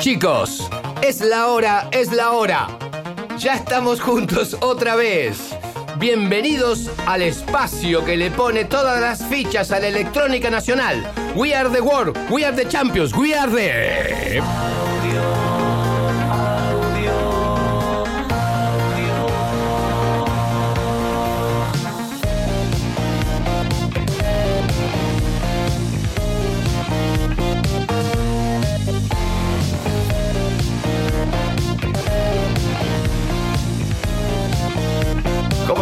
Chicos, es la hora, es la hora. Ya estamos juntos otra vez. Bienvenidos al espacio que le pone todas las fichas a la electrónica nacional. We are the world, we are the champions, we are the...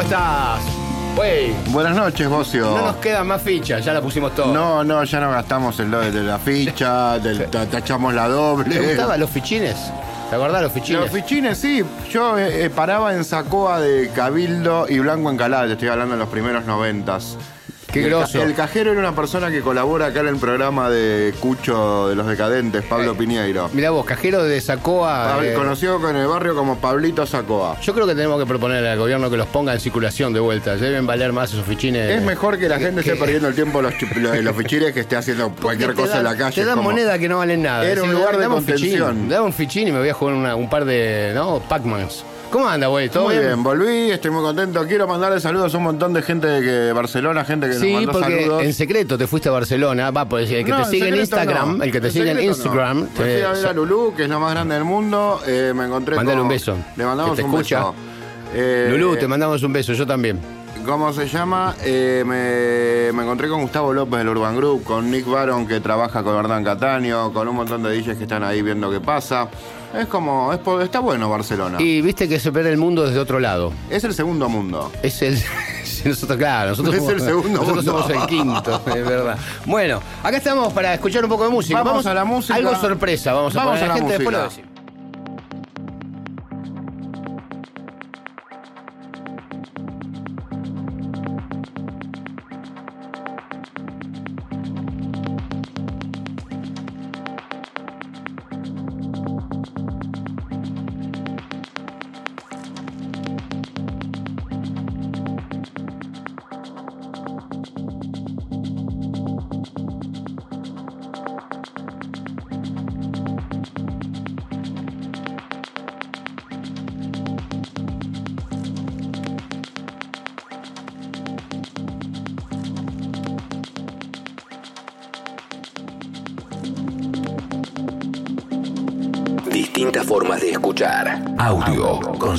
estás? Wey, Buenas noches, Bocio. no nos quedan más fichas, ya la pusimos todo. No, no, ya no gastamos el de la ficha, del- ta- tachamos la doble. ¿Te gustaban los fichines? ¿Te acordás los fichines? Los fichines, sí. Yo eh, eh, paraba en Sacoa de Cabildo y Blanco Encalada, te estoy hablando de los primeros noventas. Qué El ca- groso. El cajero era una persona que colabora acá en el programa de Cucho de los Decadentes, Pablo Eh, Piñeiro. Mirá vos, cajero de Sacoa. Eh, Conocido con el barrio como Pablito Sacoa. Yo creo que tenemos que proponer al gobierno que los ponga en circulación de vuelta. Deben valer más esos fichines. Es mejor que la gente que- esté perdiendo el tiempo en los, los, los fichines que esté haciendo cualquier cosa en la calle. Te dan como- moneda que no valen nada. Era un lugar de contención. Dame un fichín y me voy a jugar una- un par de. ¿No? Pac-Mans. ¿Cómo anda, güey? ¿Todo Muy bien? bien, volví, estoy muy contento. Quiero mandarle saludos a un montón de gente de que- Barcelona, gente que Sí, nos mandó porque saludos. en secreto te fuiste a Barcelona. Va, pues el que No, te sigue en Instagram, no. el que te sigue en secreto no. Instagram. Me fui a ver a Lulú, que es la más grande del mundo. eh, me encontré Mandale con- un beso, Le mandamos que te un escucha. beso. Eh, Lulú, te mandamos un beso, yo también. ¿Cómo se llama? Eh, me, me encontré con Gustavo López del Urban Group, con Nick Baron que trabaja con Hernán Cataño, con un montón de DJs que están ahí viendo qué pasa. Es como, es, está bueno Barcelona. Y viste que se ve el mundo desde otro lado. Es el segundo mundo. Es el. Nosotros, claro, nosotros Es somos, el segundo nosotros mundo. somos el quinto, es verdad. Bueno, acá estamos para escuchar un poco de música. Vamos a la música. Algo sorpresa, vamos a Vamos poner a la gente después lo música. decimos.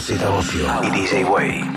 Z Ocio y DJ Way.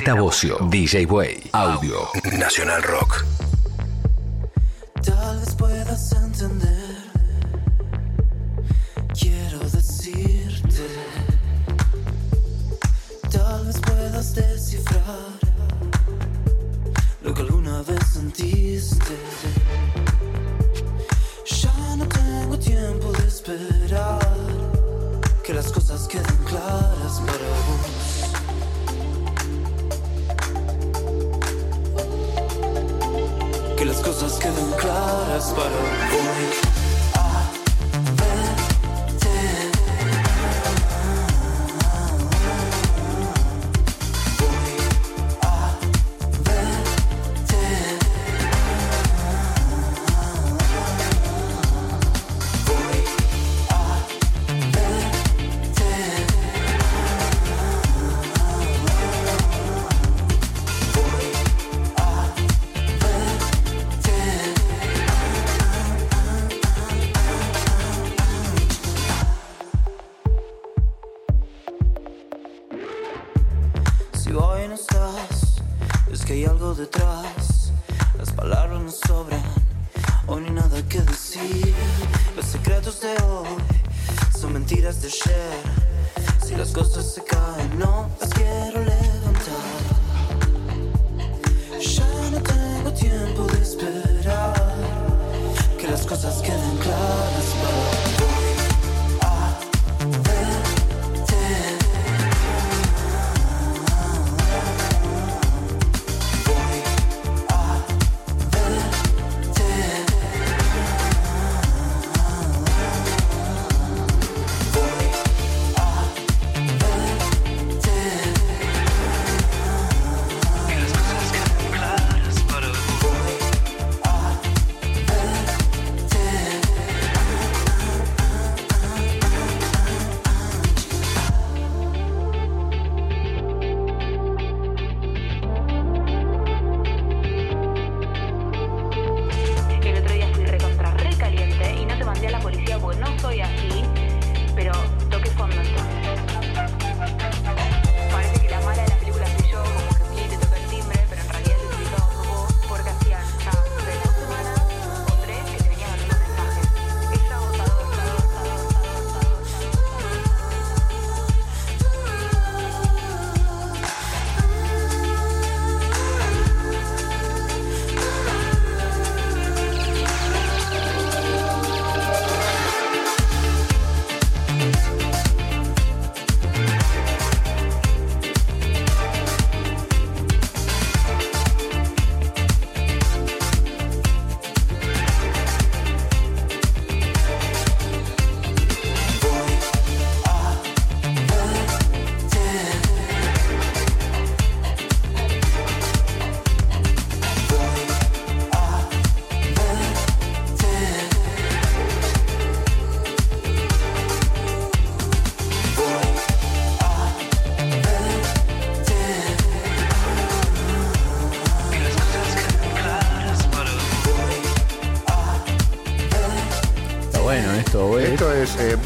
Z Bocio, DJ Way, Audio, Nacional Rock. Tal vez puedas entender, quiero decirte. Tal vez puedas descifrar lo que alguna vez sentiste. Ya no tengo tiempo de esperar que las cosas queden claras para vos. Cosas queden claras para voy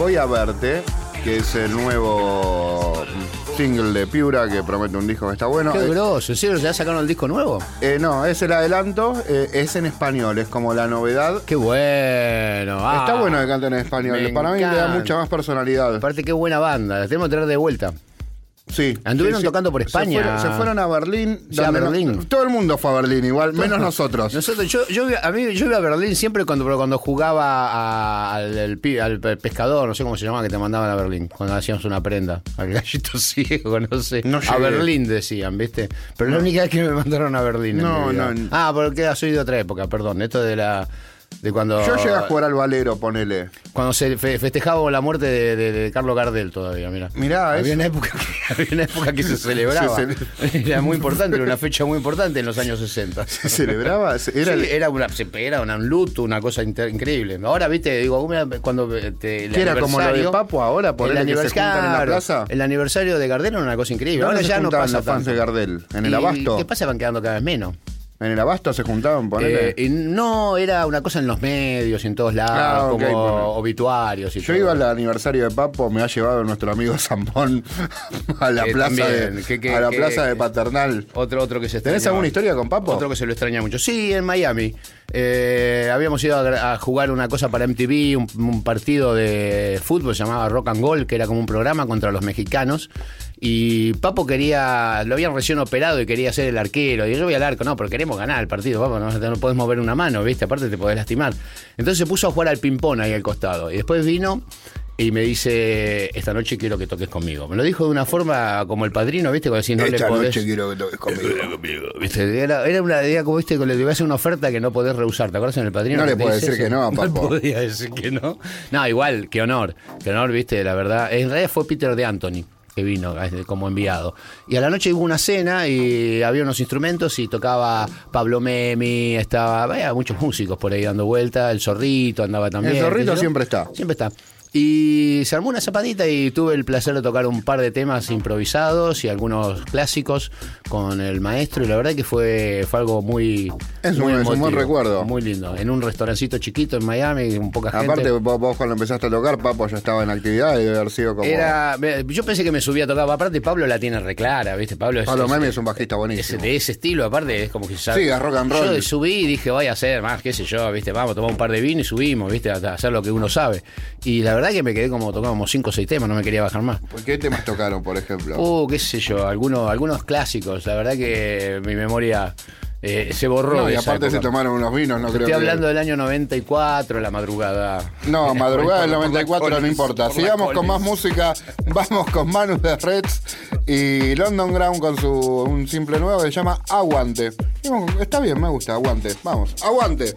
Voy a verte, que es el nuevo single de Piura que promete un disco que está bueno. Qué Eh, grosso. ¿En serio ya sacaron el disco nuevo? eh, no, es el adelanto, eh, es en español, es como la novedad. Qué bueno. Ah, está bueno que canten en español, para mí le da mucha más personalidad. Aparte, qué buena banda. La tenemos que traer de vuelta. Sí. Anduvieron sí, sí. tocando por Se España. fueron, se fueron a Berlín. A no- Berlín. todo el mundo fue a Berlín igual, menos nosotros. Nosotros, yo, a mí, yo iba a Berlín siempre cuando, cuando jugaba a- al, pescador, no sé cómo se llamaba, que te mandaban a Berlín, cuando hacíamos una prenda. Al gallito ciego, no sé. No a. Berlín decían, ¿viste? Pero la única vez que me mandaron a Berlín. No, no. Ah, porque soy de otra época, perdón. Esto de la. De cuando. Yo llegué a jugar al valero, ponele. Cuando se fe- festejaba la muerte de, de- de Carlos Gardel todavía, mira. Mirá, había eso. una, época que, había una época que se celebraba. Se cele- Era muy importante, era una fecha muy importante en los años 60. ¿Se celebraba? Era, Sí, era, una, era una- un luto, una cosa inter- increíble. Ahora, viste, digo, cuando eh, te, el ¿Qué era como lo de Papo ahora? Ponele el que se juntan en la plaza. El aniversario de Gardel era una cosa increíble. ¿Dónde Ahora ya no pasa los fans tanto. de Gardel? ¿En el Y, Abasto? ¿Qué pasa? Van quedando cada vez menos. ¿En el Abasto se juntaban, ponele? Eh, y no, era una cosa en los medios y en todos lados, Ah, como bueno. obituarios y Yo todo. iba al aniversario de Papo, me ha llevado nuestro amigo Zambón a la Eh, plaza, de, a la plaza de Paternal. Otro, otro que se ¿Tenés extrañaba. alguna historia con Papo? Otro que se lo extraña mucho. Sí, en Miami. eh, habíamos ido a, a jugar una cosa para MTV, un, un partido de fútbol se llamaba Rock and Gold, que era como un programa contra los mexicanos. Y Papo quería, lo habían recién operado y quería ser el arquero. Y yo voy al arco, no, pero queremos ganar el partido, Papo, no, no podés mover una mano, ¿viste? Aparte te podés lastimar. Entonces se puso a jugar al ping-pong ahí al costado. Y después vino y me dice, esta noche quiero que toques conmigo. Me lo dijo de una forma como el padrino, ¿viste? Cuando decís, no Esta le podés... noche quiero que toques conmigo. ¿Viste? Era, era una idea como viste, que le hace una oferta que no podés rehusar. ¿Te acuerdas en el padrino? No le dice decir que no a No podía decir que no. No, igual, qué honor. Qué honor, viste, la verdad. En realidad fue Peter de Anthony que vino como enviado. Y a la noche hubo una cena y había unos instrumentos y tocaba Pablo Memi, estaba, había muchos músicos por ahí dando vuelta, el zorrito andaba también. El Zorrito siempre está. Siempre está. Y se armó una zapadita y tuve el placer de tocar un par de temas improvisados y algunos clásicos con el maestro y la verdad que fue, fue algo muy... Es muy un- es un buen emotivo, recuerdo. Muy lindo. En un restaurancito chiquito en Miami, con poca gente. Aparte, vos, cuando empezaste a tocar, Papo ya estaba en actividad y debe haber sido como. Era, yo pensé que me subía a tocar, aparte Pablo la tiene reclara, ¿viste? Pablo es, Pablo es- Memi es un bajista es buenísimo. de ese estilo, aparte es como que ya- Sí, es rock and roll. Yo subí y dije, voy a hacer más, qué sé yo, ¿viste? Vamos a tomar un par de vino y subimos, ¿viste? A hacer lo que uno sabe. Y la verdad que me quedé como tocando como 5 o 6 temas, no me quería bajar más. ¿Por ¿Qué temas tocaron, por ejemplo? Uh, qué sé yo, algunos, algunos clásicos. La verdad que mi memoria eh, se borró. no, y aparte se tomaron unos vinos, no creo Estoy que. hablando del año 94, la madrugada. No, madrugada del Por la 94 no importa. Sigamos con más música. Vamos con Manu de Reds y London Ground con su un simple nuevo que se llama Aguante. Está bien, me gusta, aguante. Vamos, aguante.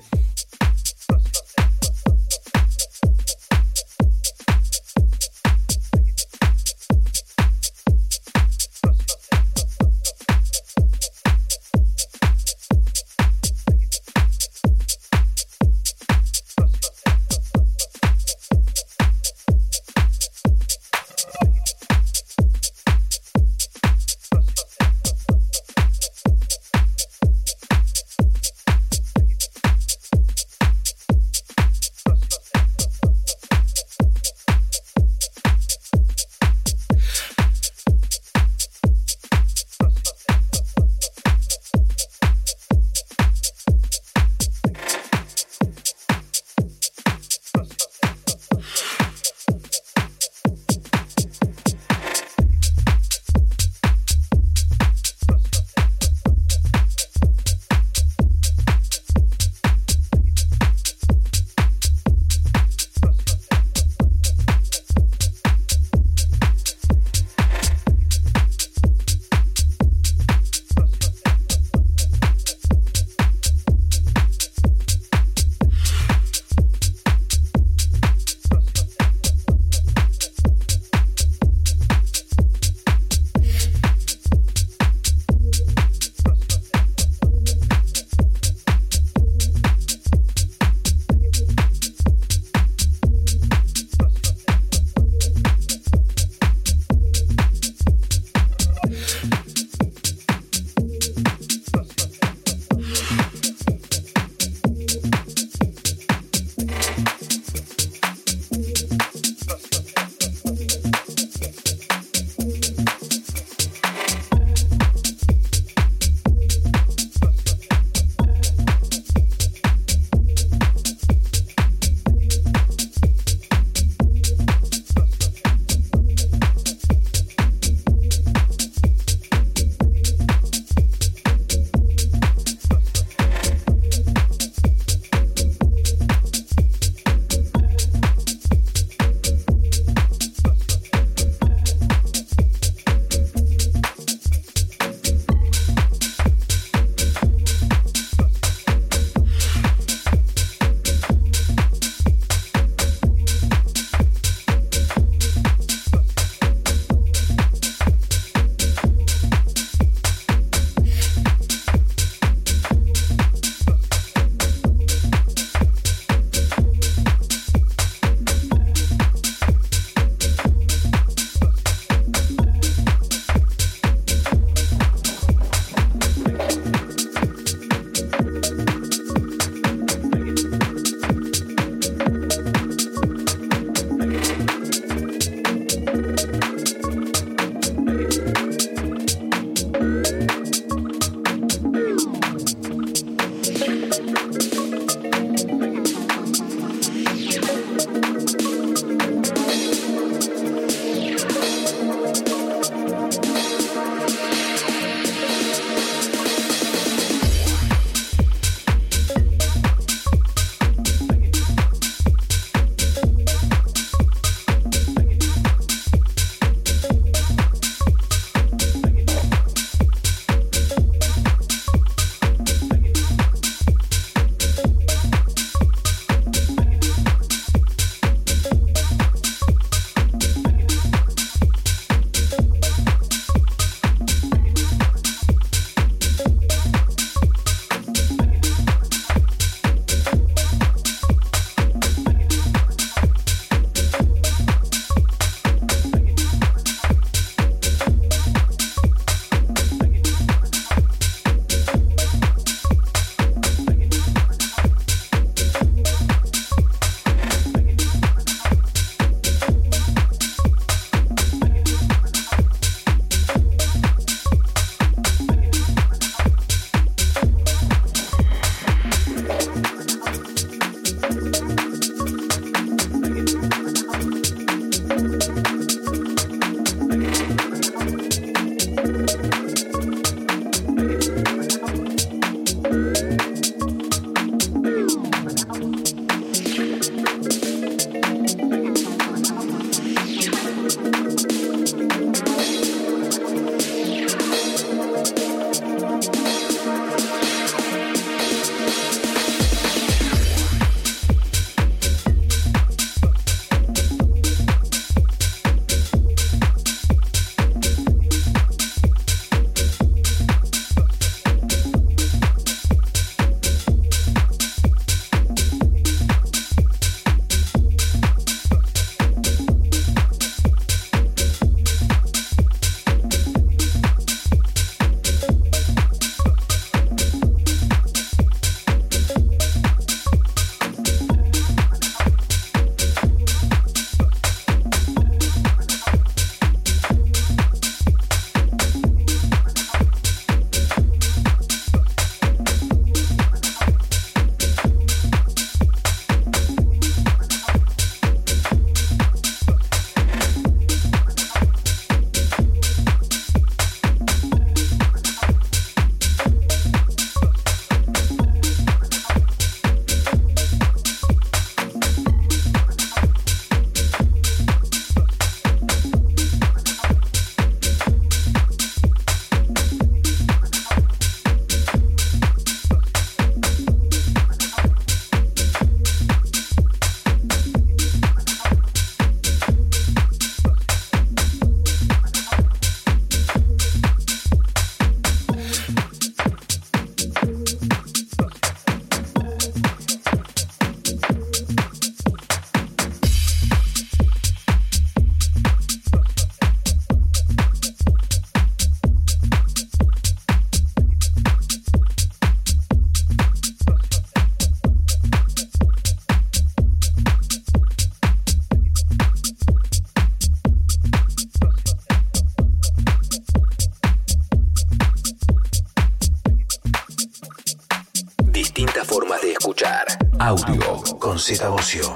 Audio con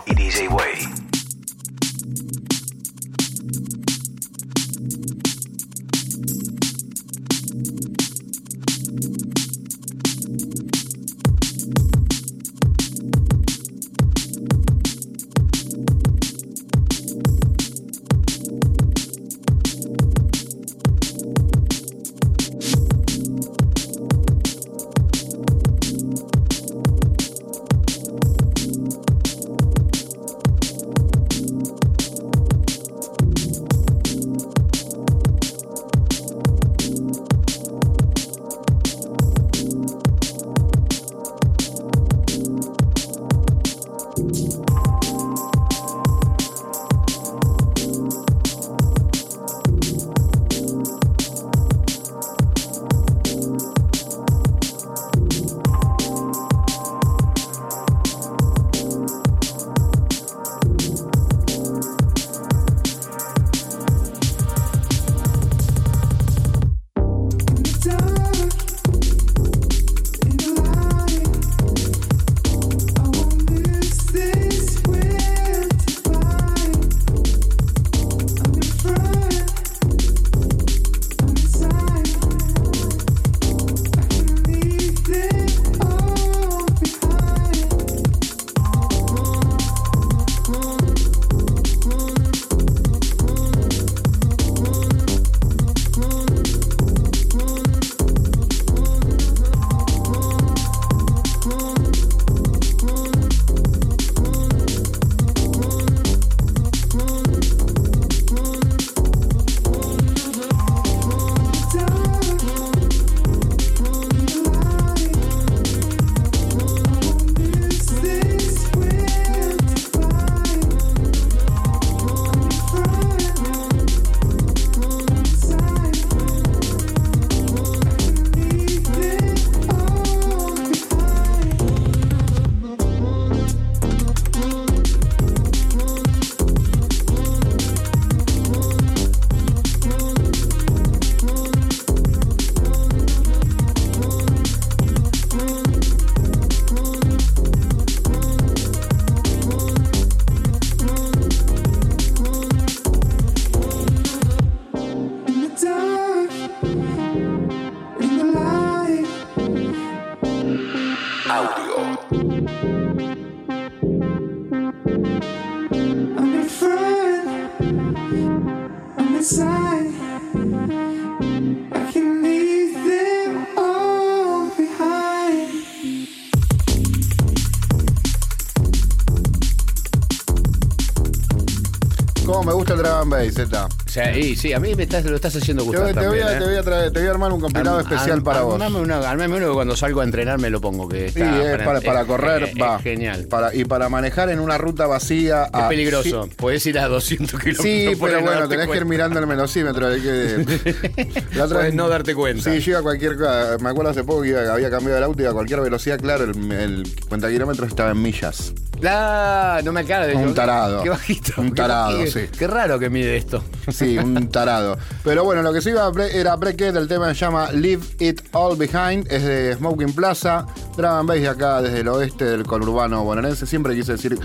Base, Z? O sea, y sí, a mí me estás, lo estás haciendo gustar te voy también, a, ¿eh? te voy a traer- te voy a armar un compilado Arm- especial arm- para vos. Uno, armame uno que cuando salgo a entrenar me lo pongo, que Sí, es para, para es- correr, es- va. Genial. Para, y para manejar en una ruta vacía. es a- peligroso. Sí, Podés ir a 200 kilómetros. Sí, pero no bueno, tenés que ir mirando el velocímetro. hay que- La otra Podés vez- no darte cuenta. Sí, yo iba a cualquier. Me acuerdo hace poco que iba- había cambiado el auto y a cualquier velocidad, claro, el, el cuenta kilómetros estaba en millas. Ah, no me acaba Un tarado. Qué bajito. Un tarado, sí. Qué raro que mide esto. Sí, un tarado. Pero bueno, lo que se iba era Breakit, el tema se llama Leave It All Behind, es de Smoking Plaza, Dragon Base de acá desde el oeste del conurbano bonaerense, siempre quise decir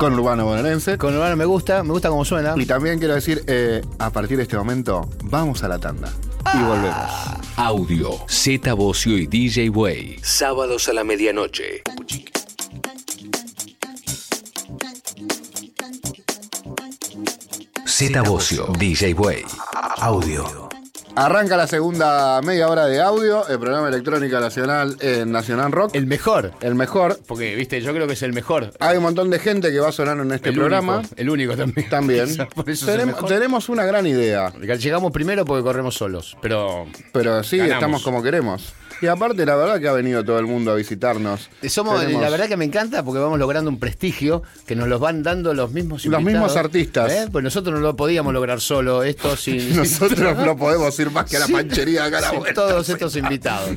conurbano bonaerense. Con Urbano me gusta, me gusta cómo suena. Y también quiero decir, eh, a partir de este momento, vamos a la tanda. Y volvemos. Audio, Z Bocio y DJ Way. Sábados a la medianoche. Z Bocio, DJ Way. Audio. Arranca la segunda media hora de audio, el programa Electrónica Nacional en Nacional Rock. El mejor. el mejor. Porque, viste, yo creo que es el mejor. Hay un montón de gente que va a sonar en este el programa. Único, el único también. También. Quizás Por eso es el tenemos, una gran idea, Llegamos primero porque corremos solos. Pero pero sí, Ganamos. estamos como queremos. Y aparte, la verdad que ha venido todo el mundo a visitarnos. somos, Tenemos- la verdad que me encanta porque vamos logrando un prestigio que nos los van dando los mismos Los invitados. mismos artistas. ¿Eh? Pues nosotros no lo podíamos lograr solo, esto sin. Nosotros no podemos ir más que a la Sí. panchería de acá a la vuelta. todos estos invitados.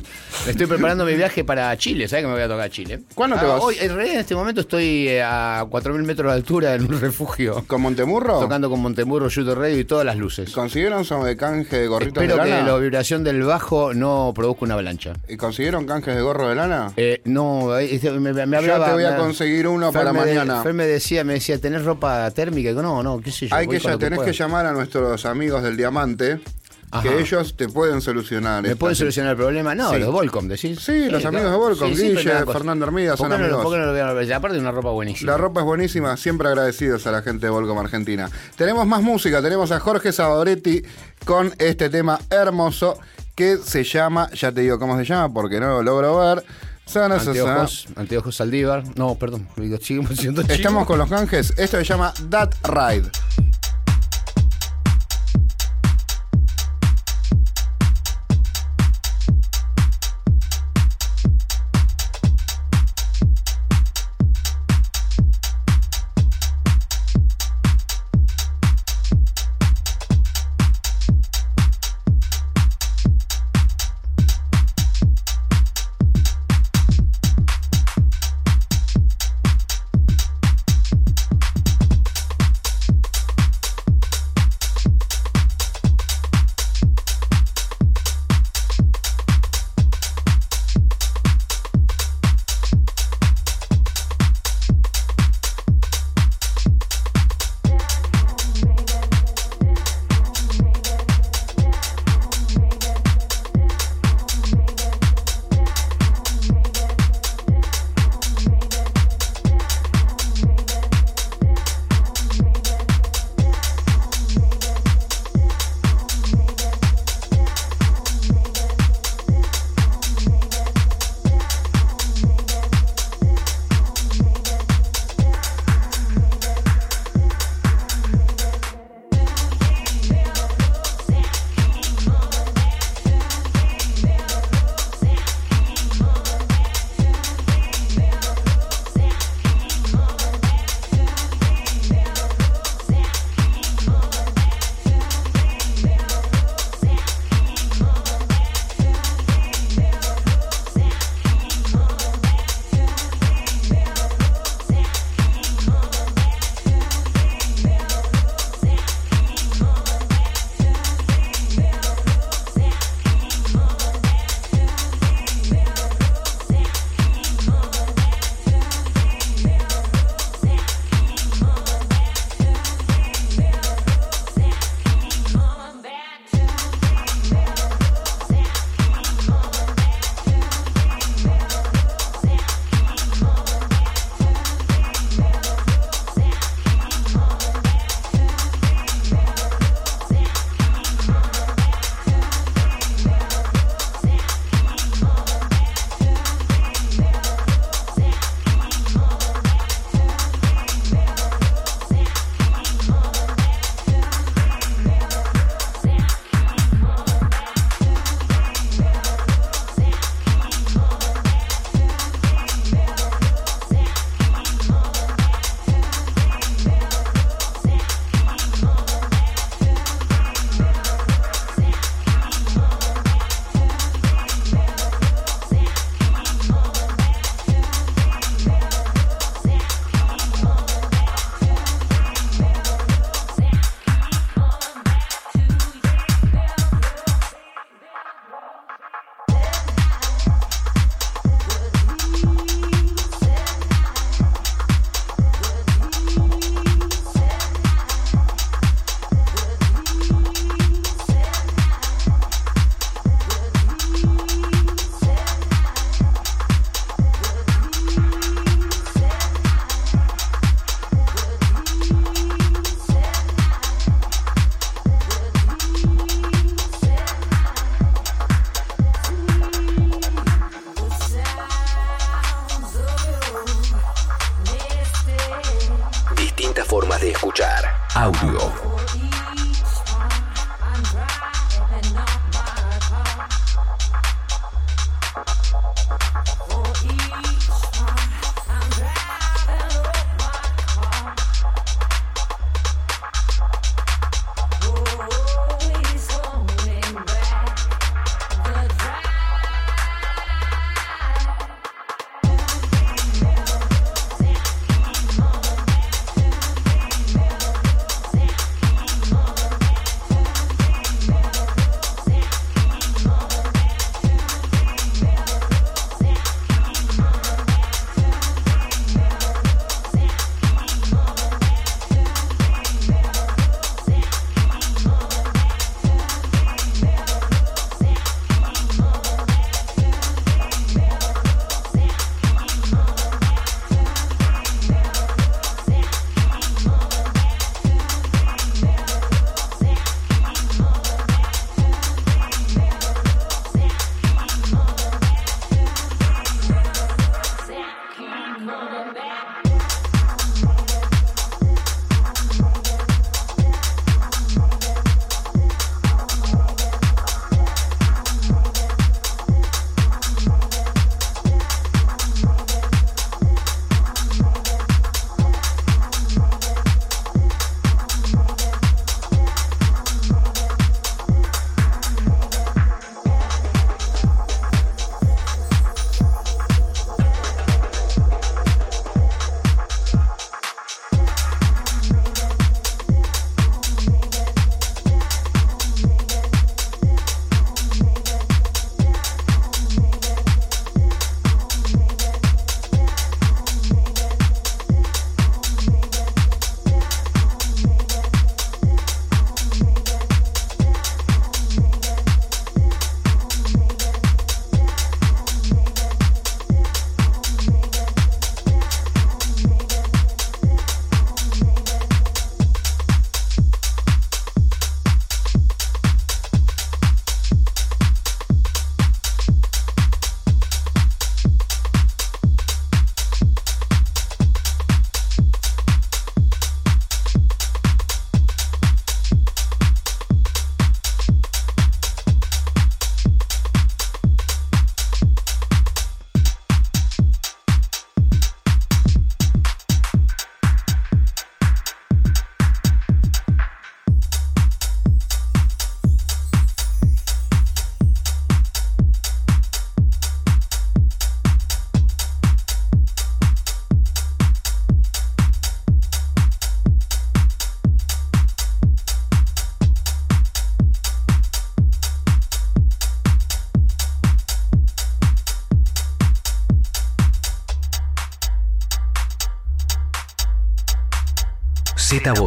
Estoy preparando mi viaje para Chile, ¿sabes que me voy a tocar a Chile? ¿Cuándo te vas? Hoy, en realidad, en este momento estoy eh, a 4.000 metros de altura en un refugio, ¿Con Montemurro? tocando con Montemurro, Shooter Radio y todas las luces. ¿Consiguieron son de canje de gorritos Espero de que lana? la vibración del bajo no produzca una avalancha. ¿Y consiguieron canjes de gorro de lana? Eh, no, este, me, me hablaba. te voy a conseguir uno Fer para me de- mañana. Fer me decía, me decía, ¿tenés ropa térmica? Y digo, no, no, qué sé yo. Hay que ya tenés que llamar a nuestros amigos del Diamante, Ajá. que ellos te pueden solucionar. ¿Me pueden situación. solucionar el problema? No, Sí. los Volcom, decís. Sí, los amigos de Volcom, pero Guille. Fernando Hermida, ¿Por son no amigos. ¿Por qué no lo? Aparte de una ropa buenísima. La ropa es buenísima, siempre agradecidos a la gente de Volcom Argentina. Tenemos más música, tenemos a Jorge Sabadoretti con este tema hermoso que se llama, ya te digo cómo se llama porque no lo logro ver. Sana, sa, sa. Anteojos, anteojos Saldívar. No, perdón, digo. Estamos con los canjes, esto se llama That Ride.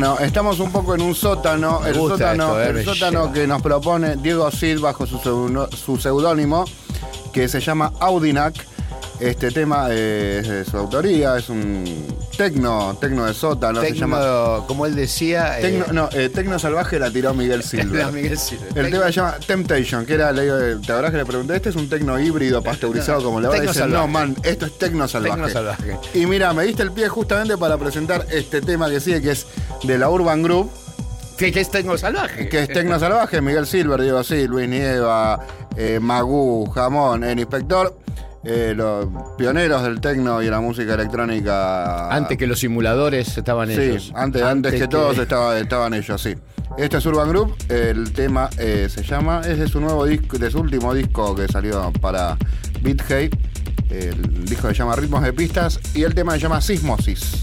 Bueno, estamos un poco en un sótano, el gusta sótano, esto, eh, el sótano que nos propone Diego Sid bajo su seudónimo, que se llama Audinac. Este tema es de su autoría, es un tecno, tecno de sótano, se llama. Tecno, como él decía. eh, no, eh, Tecno Salvaje la tiró Miguel Silva. era Miguel Silva. El tema se llama Temptation, que era, le digo, ¿te acordás que le pregunté? Este es un tecno híbrido pasteurizado, como le va a decir. No, man, esto es tecno salvaje. Tecno salvaje. Y mira, me diste el pie justamente para presentar este tema que sigue, que es de la Urban Group, Que, que es Tecno Salvaje. que es Tecno Salvaje, Miguel Silver, Diego Sí, Luis Nieva, eh, Magú, Jamón, el Inspector, eh, los pioneros del tecno y la música electrónica. Antes que los simuladores estaban Sí, ellos. antes, antes, que, todos estaba- estaban ellos, sí. Este es Urban Group, el tema eh, se llama, es de su nuevo disco, de su último disco que salió para Beat Hey. El disco se llama Ritmos de Pistas y el tema se llama Sismosis.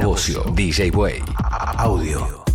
Bocio, DJ Way. Audio.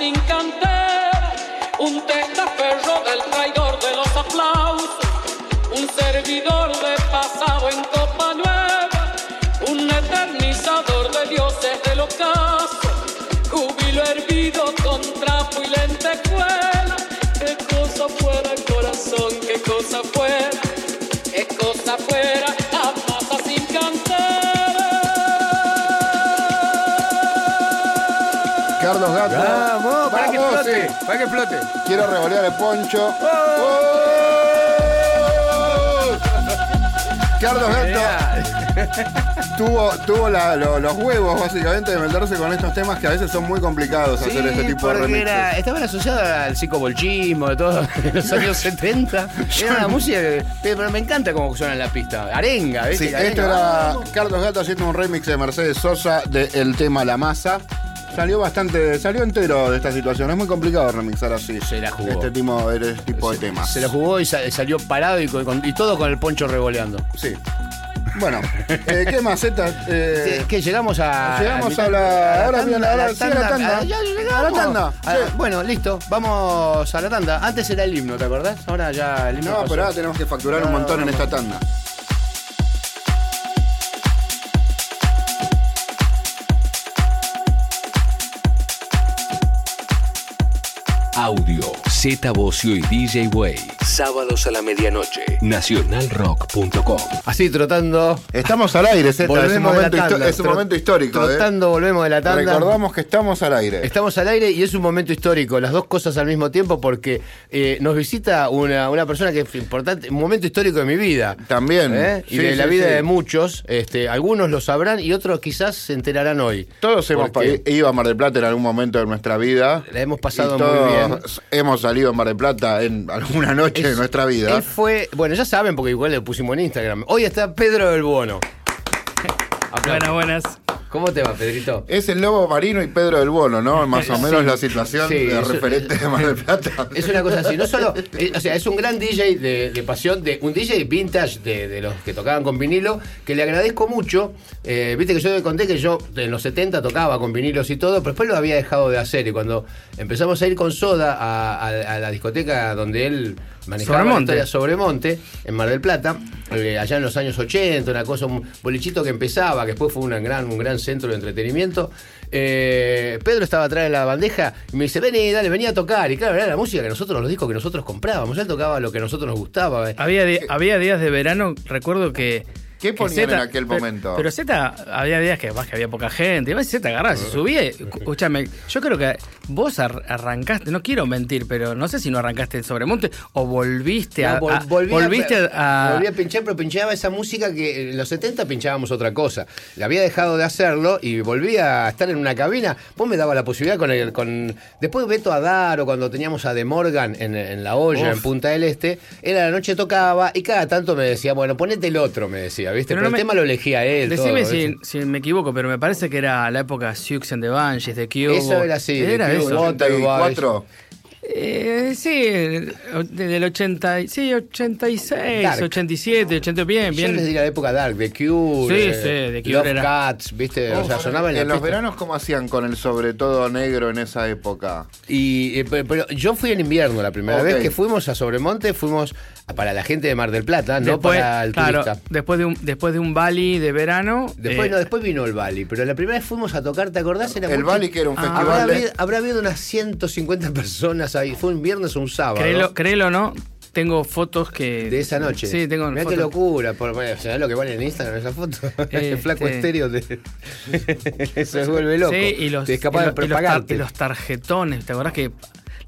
Sin cantera? Un testaferro del traidor de los aplausos, un servidor de pasado en copa nueva, un eternizador de dioses del ocaso, júbilo hervido con trapo y lentejuela. ¿Qué cosa fuera el corazón? ¿Qué cosa fuera? ¿Qué cosa fuera? Carlos Gato. Para que explote. Quiero revolear el poncho. ¡Oh! Carlos Gato tuvo, tuvo la- lo- los huevos básicamente de meterse con estos temas que a veces son muy complicados hacer este tipo de remixes. era, estaban asociados al psicobolchismo, de todo, de los años 70. Era una música que, pero me encanta cómo suena en la pista. Arenga, ¿viste? Sí, Arenga, esto era. Carlos Gato haciendo un remix de Mercedes Sosa del tema La Masa. Salió bastante, salió entero de esta situación. Es muy complicado remixar así. Se la jugó. Este tipo, este tipo de temas. Se lo jugó y sa- salió parado y, con- y todo con el poncho revoleando. Sí. Bueno, eh, ¿qué más, Zeta? Eh, Es que llegamos a. Llegamos a la- ahora sí, a la tanda. Ah, ya llegamos. A la tanda, Ah, sí. Bueno, listo. Vamos a la tanda. Antes era el himno, ¿te acordás? Ahora ya el himno. no, pasó. pero ahora tenemos que facturar un No, montón en esta tanda. Audio, Z Bocio y DJ Way. Sábados a la medianoche. Nacionalrock.com. Así trotando. Estamos al aire, Z. Es un Volvemos de la momento, tanda. es un momento histórico. ¿eh? Trotando, volvemos de la tanda. Recordamos que estamos al aire. Estamos al aire y es un momento histórico, las dos cosas al mismo tiempo, porque eh, nos visita una, una persona que es importante, un momento histórico de mi vida. También. ¿eh? Y Sí, de la sí, vida sí. de muchos. Este, algunos lo sabrán y otros quizás se enterarán hoy. Todos hemos ido a Mar del Plata en algún momento de nuestra vida. La hemos pasado Y muy bien. Hemos salido a Mar del Plata en alguna noche de nuestra vida. Él fue, bueno, ya saben porque igual le pusimos en Instagram. Hoy está Pedro del Bono. Buenas, buenas. ¿Cómo te va, Pedrito? Es el Lobo Marino y Pedro del Bono, ¿no? Más o menos Sí. la situación Sí, de referente de Mar del Plata. Es una cosa así, no solo, eh, o sea, es un gran DJ de, de pasión, de un DJ vintage de, de los que tocaban con vinilo, que le agradezco mucho. Eh, Viste que yo te conté que yo en los 70 tocaba con vinilos y todo, pero después lo había dejado de hacer. Y cuando empezamos a ir con Soda a, a- a la discoteca donde él manejaba la Sobremonte. historia Sobremonte, en Mar del Plata, eh, allá en los años 80, una cosa, un bolichito que empezaba, que después fue una gran, un gran centro de entretenimiento. Eh, Pedro estaba atrás de la bandeja y me dice, vení, dale, venía a tocar. Y claro, era la música que nosotros, los discos que nosotros comprábamos. Él tocaba lo que a nosotros nos gustaba. eh. Había, había días de verano, recuerdo que. ¿Qué ponían Zeta- en aquel pero- momento? Pero Z, había días que más que había poca gente. Y más Z agarraba, se subía. y- Escúchame, yo creo que vos ar- arrancaste, no quiero mentir, pero no sé si no arrancaste en Sobremonte o volviste a. Volví, volviste a, a. volví a pinchar, pero pinchaba esa música que en los 70 pinchábamos otra cosa. Le había dejado de hacerlo y volví a estar en una cabina. Vos me daba la posibilidad con el. Con, después Beto Adaro, cuando teníamos a De Morgan en, en La Olla, Uf. en Punta del Este, él a la noche tocaba y cada tanto me decía, bueno, ponete el otro, me decía, ¿viste? Pero, Pero no el me- tema lo elegía él. Decime todo, si, si me equivoco, pero me parece que era la época Siux and the Banshees, de Cube. Eso era así, de Era Cube, eso. Water- 84. Eh, sí, desde el 80, y- sí, 86, Dark. 87, 80, bien, Yo les bien. diría la época dark, de Cure, Sí, sí, The Cure Love era- Cats, ¿viste? o sea, sonaba en, la en los pista. veranos, ¿cómo hacían con el sobre todo negro en esa época? Y, eh, pero, pero yo fui en invierno la primera vez que fuimos a Sobremonte, fuimos para la gente de Mar del Plata, no para el claro, turista. después de un después de un Bali de verano, Después, eh, no, después vino el Bali, pero la primera vez fuimos a tocar, ¿te acordás? Era El Bali que era un Ah, festival Habrá, de- habrá habido unas 150 personas ahí, fue un viernes o un sábado. créelo, créelo o no, tengo fotos que De esa noche. Sí, tengo Mirá fotos. qué locura. Por, bueno, ¿Sabés lo que vale en Instagram esa foto? Eh, el flaco sí. estéreo te, se vuelve loco. Sí, y los, Te es capaz y y los tar- y los tarjetones, ¿te acordás que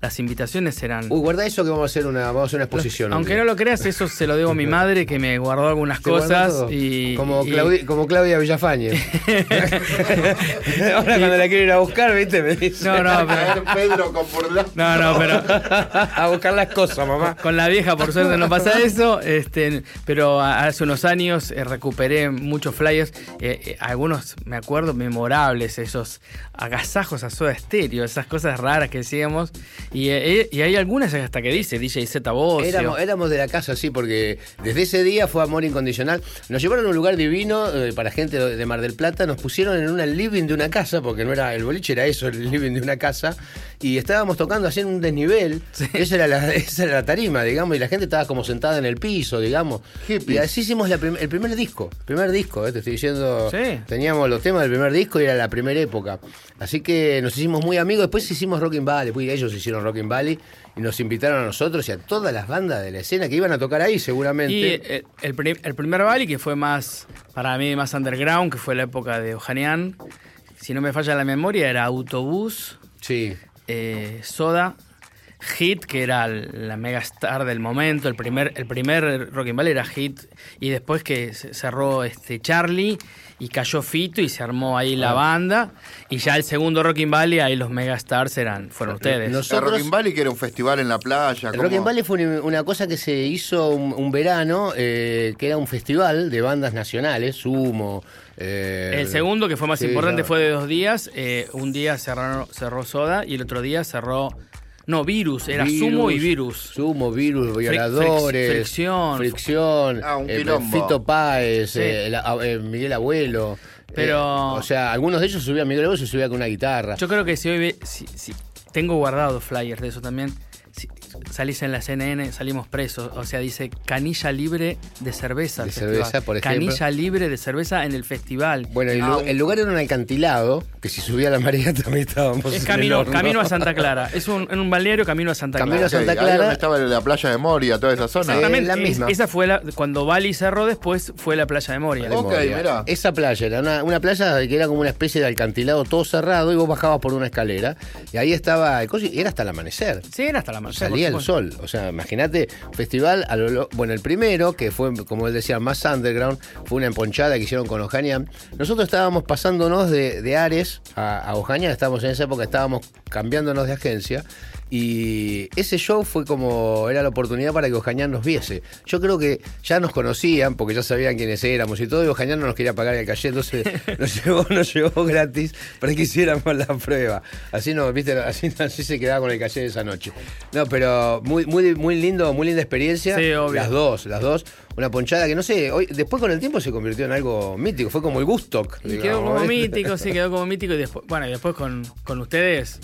las invitaciones eran Uy, guarda eso que vamos a hacer una, vamos a hacer una exposición. un aunque no lo creas, eso se lo debo a mi madre que me guardó algunas cosas y como, y- Claudi- como Claudia Villafañe. Ahora cuando la quiero ir a buscar, ¿viste? Me dice. No, no, pero, Pedro con no, no, pero a buscar las cosas, mamá. Con la vieja, por suerte, no pasa eso. Este, pero hace unos años eh, recuperé muchos flyers. eh, eh, algunos, me acuerdo, memorables. Esos agasajos a soda estéreo, esas cosas raras que decíamos. Y, eh, y hay algunas hasta que dice DJ Z Bocio. Éramos, éramos de la casa, sí, porque desde ese día fue amor incondicional. Nos llevaron a un lugar divino eh, para gente de de Mar del Plata. Nos pusieron en una living de una casa, porque no era el boliche, era eso, el living de una casa. Y estábamos tocando así en un desnivel. Esa, era la, esa era la tarima, digamos, y la gente estaba como sentada en el piso, digamos. Y así hicimos la prim- el primer disco. Primer disco, eh, te estoy diciendo. Sí. Teníamos los temas del primer disco y era la primera época. Así que nos hicimos muy amigos. Después hicimos Rock in Valley. Pues ellos hicieron Rock in Valley y nos invitaron a nosotros y a todas las bandas de la escena que iban a tocar ahí, seguramente. Y eh, el, el primer Bali, que fue más, para mí, más underground, que fue la época de Ojanian. Si no me falla la memoria, era Autobús, Sí. Eh, Soda, Hit, que era la mega star del momento. El primer, el primer Rock and Ball era Hit. Y después que cerró este Charlie y cayó Fito y se armó ahí Ah. la banda. Y ya el segundo Rock and Ball, ahí los mega stars eran, fueron ustedes. Nos- El Nosotros- Rockin' Valley que era un festival en la playa. El como- Rock and Valley fue una, una cosa que se hizo un, un verano, eh, que era un festival de bandas nacionales, Sumo. eh, El segundo, que fue más sí, importante, ya. fue de dos días. Eh, un día cerró, cerró Soda y el otro día cerró. No, Virus, era Virus, Sumo y Virus. Sumo, virus, violadores. fric- fricción. Fricción. Ah, un eh. Fito Páez, Sí. eh, la- eh, Miguel Abuelo. Pero- Eh, o sea, algunos de ellos subían Miguel Abuelo subía con una guitarra. Yo creo que si hoy ve- si- si- tengo guardado flyers de eso también. Salís en la CNN, salimos presos. O sea, dice canilla libre de cerveza. De el festival. cerveza, por ejemplo. Canilla libre de cerveza en el festival. Bueno, el, Ah, lu- el lugar era un alcantilado. que si subía la marea también estábamos Es en el camino, horno. camino a Santa Clara. Es un, en un balneario camino a Santa Camino Clara. a Santa ahí Clara. donde estaba la playa de Moria, toda esa zona. Exactamente. La es- misma. esa fue la, cuando Bali cerró después fue la playa de Moria. de Ok, mirá. Esa playa era una, una playa que era como una especie de alcantilado todo cerrado y vos bajabas por una escalera y ahí estaba el y era hasta el amanecer. Sí, era hasta la mañana. Salía el sol, o sea, imagínate, festival, a lo lo- bueno, el primero, que fue, como él decía, más underground, fue una emponchada que hicieron con Ojanian. Nosotros estábamos pasándonos de, de Ares a, a Ojanian, estábamos en esa época, estábamos cambiándonos de agencia, y ese show fue como, era la oportunidad para que Ojanian nos viese. Yo creo que ya nos conocían, porque ya sabían quiénes éramos y todo, y Ojanian no nos quería pagar el calle, entonces nos llevó, nos llevó gratis para que hiciéramos la prueba. Así no, viste, así, así se quedaba con el calle esa noche. No, pero muy, muy, muy lindo, muy linda experiencia. Sí, obvio. Las dos, las dos. Una ponchada que no sé, hoy, después con el tiempo se convirtió en algo mítico, fue como el Gustock. Y quedó digamos, como mítico, sí, quedó como mítico. Y después, bueno, y después con, con ustedes,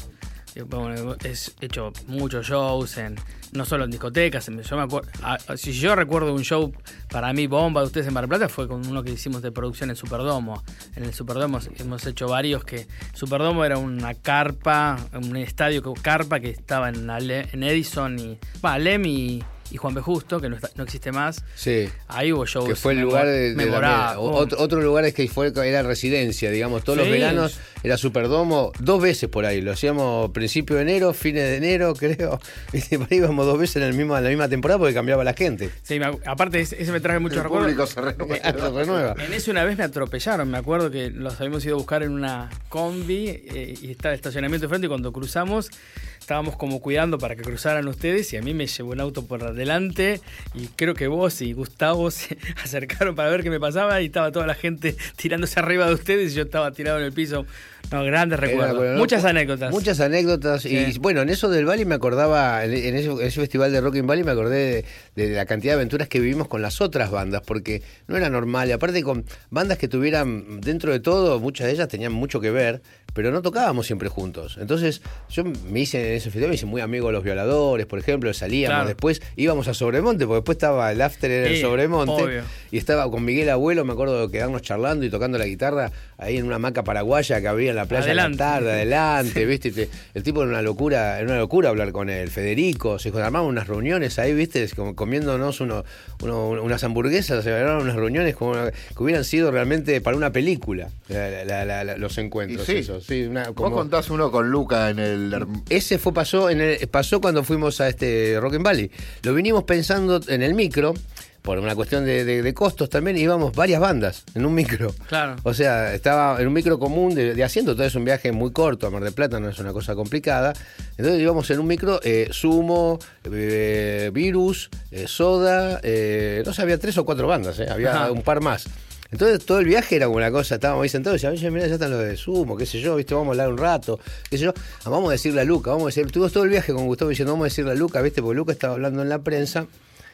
bueno, he hecho muchos shows, en, no solo en discotecas. Yo me acuerdo, si yo recuerdo un show para mí bomba de ustedes en Mar Plata, fue con uno que hicimos de producción en Superdomo. En el Superdomo hemos hecho varios que. Superdomo era una carpa, un estadio carpa que estaba en, Edison y. Va, Alem y, y Juan B. Justo, que no, está- no existe más. Sí. Ahí hubo shows. Que fue el lugar de, de la- otro, otro lugar es que fue era residencia, digamos, todos los veranos era Superdomo dos veces por ahí, lo hacíamos principio de enero, fines de enero, creo. Por ahí íbamos dos veces en, el mismo, en la misma temporada porque cambiaba la gente. Sí, me aparte ese me trae muchos El recuerdos. público se renueva. En ese una vez me atropellaron, me acuerdo que los habíamos ido a buscar en una combi eh, y estaba el estacionamiento de frente y cuando cruzamos estábamos como cuidando para que cruzaran ustedes y a mí me llevó un auto por adelante y creo que vos y Gustavo se acercaron para ver qué me pasaba y estaba toda la gente tirándose arriba de ustedes y yo estaba tirado en el piso. No, grandes recuerdos. Era, bueno, ¿no? Muchas anécdotas. Muchas anécdotas. Y bueno, en eso del Bali me acordaba, en en ese, en ese festival de Rock in Bali me acordé de, de la cantidad de aventuras que vivimos con las otras bandas, porque no era normal. Y aparte con bandas que tuvieran, dentro de todo, muchas de ellas tenían mucho que ver, pero no tocábamos siempre juntos. Entonces, yo me hice en ese festival, me hice muy amigo de los violadores, por ejemplo, salíamos, Claro. después íbamos a Sobremonte, porque después estaba el after en el Sí, Sobremonte. obvio. Y estaba con Miguel Abuelo, me acuerdo de quedarnos charlando y tocando la guitarra ahí en una hamaca paraguaya que había en la playa de la Adelante. tarde, adelante, ¿viste? Te- el tipo era una locura, era una locura hablar con él. Federico, se armaban unas reuniones ahí, ¿viste? Como comiéndonos uno, uno- unas hamburguesas, se armaban unas reuniones como una- que hubieran sido realmente para una película, la- la- la- la- los encuentros, Y sí. esos, sí, una- Vos contás uno con Luca en el. ese fue pasó en el- pasó cuando fuimos a este Rock and Valley. Lo vinimos pensando en el micro. Por una cuestión de, de- de costos también íbamos varias bandas en un micro. Claro. O sea, estaba en un micro común de, de asiento, entonces es un viaje muy corto a Mar del Plata, no es una cosa complicada. Entonces íbamos en un micro, eh, Sumo, eh, Virus, eh, Soda, eh, no sé, había tres o cuatro bandas, eh, había Ajá. un par más. Entonces todo el viaje era como una cosa, estábamos ahí sentados y decíamos, mira, ya están los de Sumo, qué sé yo, viste, vamos a hablar un rato, qué sé yo. Ah, vamos a decirle a Luca, vamos a decir, tuvimos todo el viaje con Gustavo diciendo, vamos a decirle a Luca, viste, porque Luca estaba hablando en la prensa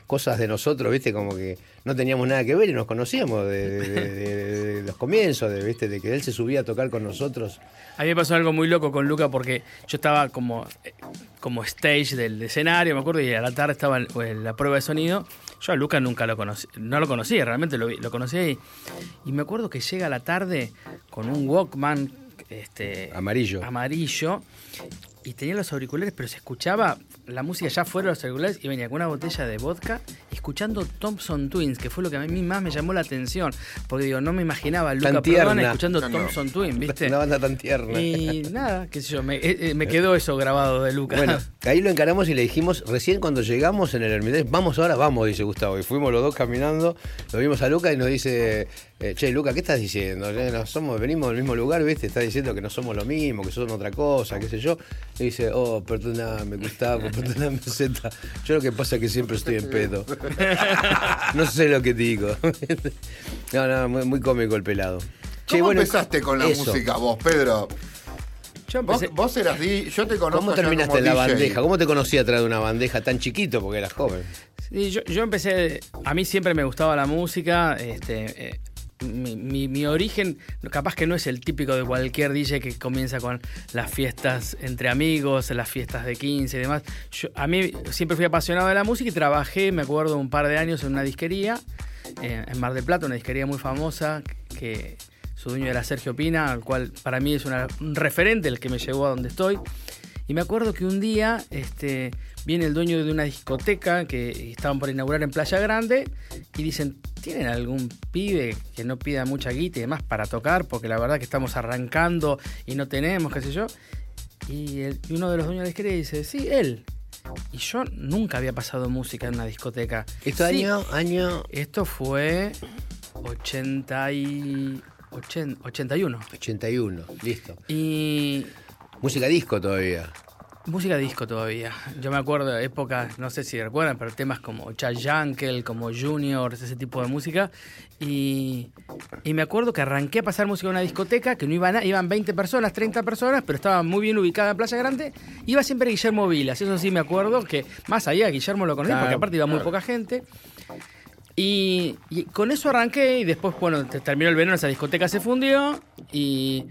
cosas de nosotros, viste, como que no teníamos nada que ver y nos conocíamos de, de- los comienzos, de, viste, de que él se subía a tocar con nosotros. A mí me pasó algo muy loco con Luca porque yo estaba como, eh, como stage del escenario, me acuerdo, y a la tarde estaba la prueba de sonido. Yo a Luca nunca lo conocí, no lo conocía, realmente lo, conocí ahí. Y me acuerdo que llega a la tarde con un Walkman este, Amarillo. amarillo y tenía los auriculares, pero se escuchaba la música ya fuera de los auriculares y venía con una botella de vodka escuchando Thompson Twins, que fue lo que a mí más me llamó la atención. Porque digo, no me imaginaba Luca Tan Prodan escuchando No, no. Thompson Twins, ¿viste? Una banda tan tierna. Y nada, qué sé yo, me, eh, eh, me quedó eso grabado de Lucas. Bueno, ahí lo encaramos y le dijimos, recién cuando llegamos en el Hermitage, vamos ahora, vamos, dice Gustavo. Y fuimos los dos caminando, lo vimos a Luca y nos dice, eh, che, Luca, ¿qué estás diciendo? Eh, no somos, venimos del mismo lugar, ¿viste? Está diciendo que no somos lo mismo, que son otra cosa, qué sé yo. Y dice, oh, perdóname, Gustavo, Yo lo que pasa es que siempre estoy en pedo. no sé lo que digo. no, no, muy, muy cómico el pelado. Che, ¿Cómo bueno, empezaste con la eso. música vos, Pedro? yo Vos, empecé, vos eras di, yo te conozco ¿Cómo terminaste como en la DJ. bandeja? ¿Cómo te conocí atrás de una bandeja tan chiquito porque eras joven? sí, yo, yo empecé, a mí siempre me gustaba la música, este, eh, mi, origen capaz que no es el típico de cualquier DJ que comienza con las fiestas entre amigos, las fiestas de 15 y demás. A mí siempre fui apasionado de la música y trabajé, me acuerdo, un par de años en una disquería, eh, en Mar del Plata, una disquería muy famosa que su dueño era Sergio Pina, al cual para mí es un referente, el que me llevó a donde estoy. Y me acuerdo que un día este, viene el dueño de una discoteca que estaban por inaugurar en Playa Grande y dicen, ¿tienen algún pibe que no pida mucha guita y demás para tocar? Porque la verdad que estamos arrancando y no tenemos, qué sé yo. Y, el- y uno de los dueños de la dice, sí, él. Y yo nunca había pasado música en una discoteca. ¿Esto Sí, año, año Esto fue 80 y... 80 81. 81? Listo. Y Música disco todavía. Música disco todavía. Yo me acuerdo de épocas, no sé si recuerdan, pero temas como Chad Yankel, como Juniors, ese tipo de música. Y, y me acuerdo que arranqué a pasar música en una discoteca, que no iban, iban 20 personas, 30 personas, pero estaba muy bien ubicada en Playa Grande. Iba siempre Guillermo Vilas, eso sí me acuerdo, que más allá Guillermo lo conocí, Claro, porque aparte iba muy poca gente. Y, y con eso arranqué y después, bueno, te- terminó el verano, esa discoteca se fundió y,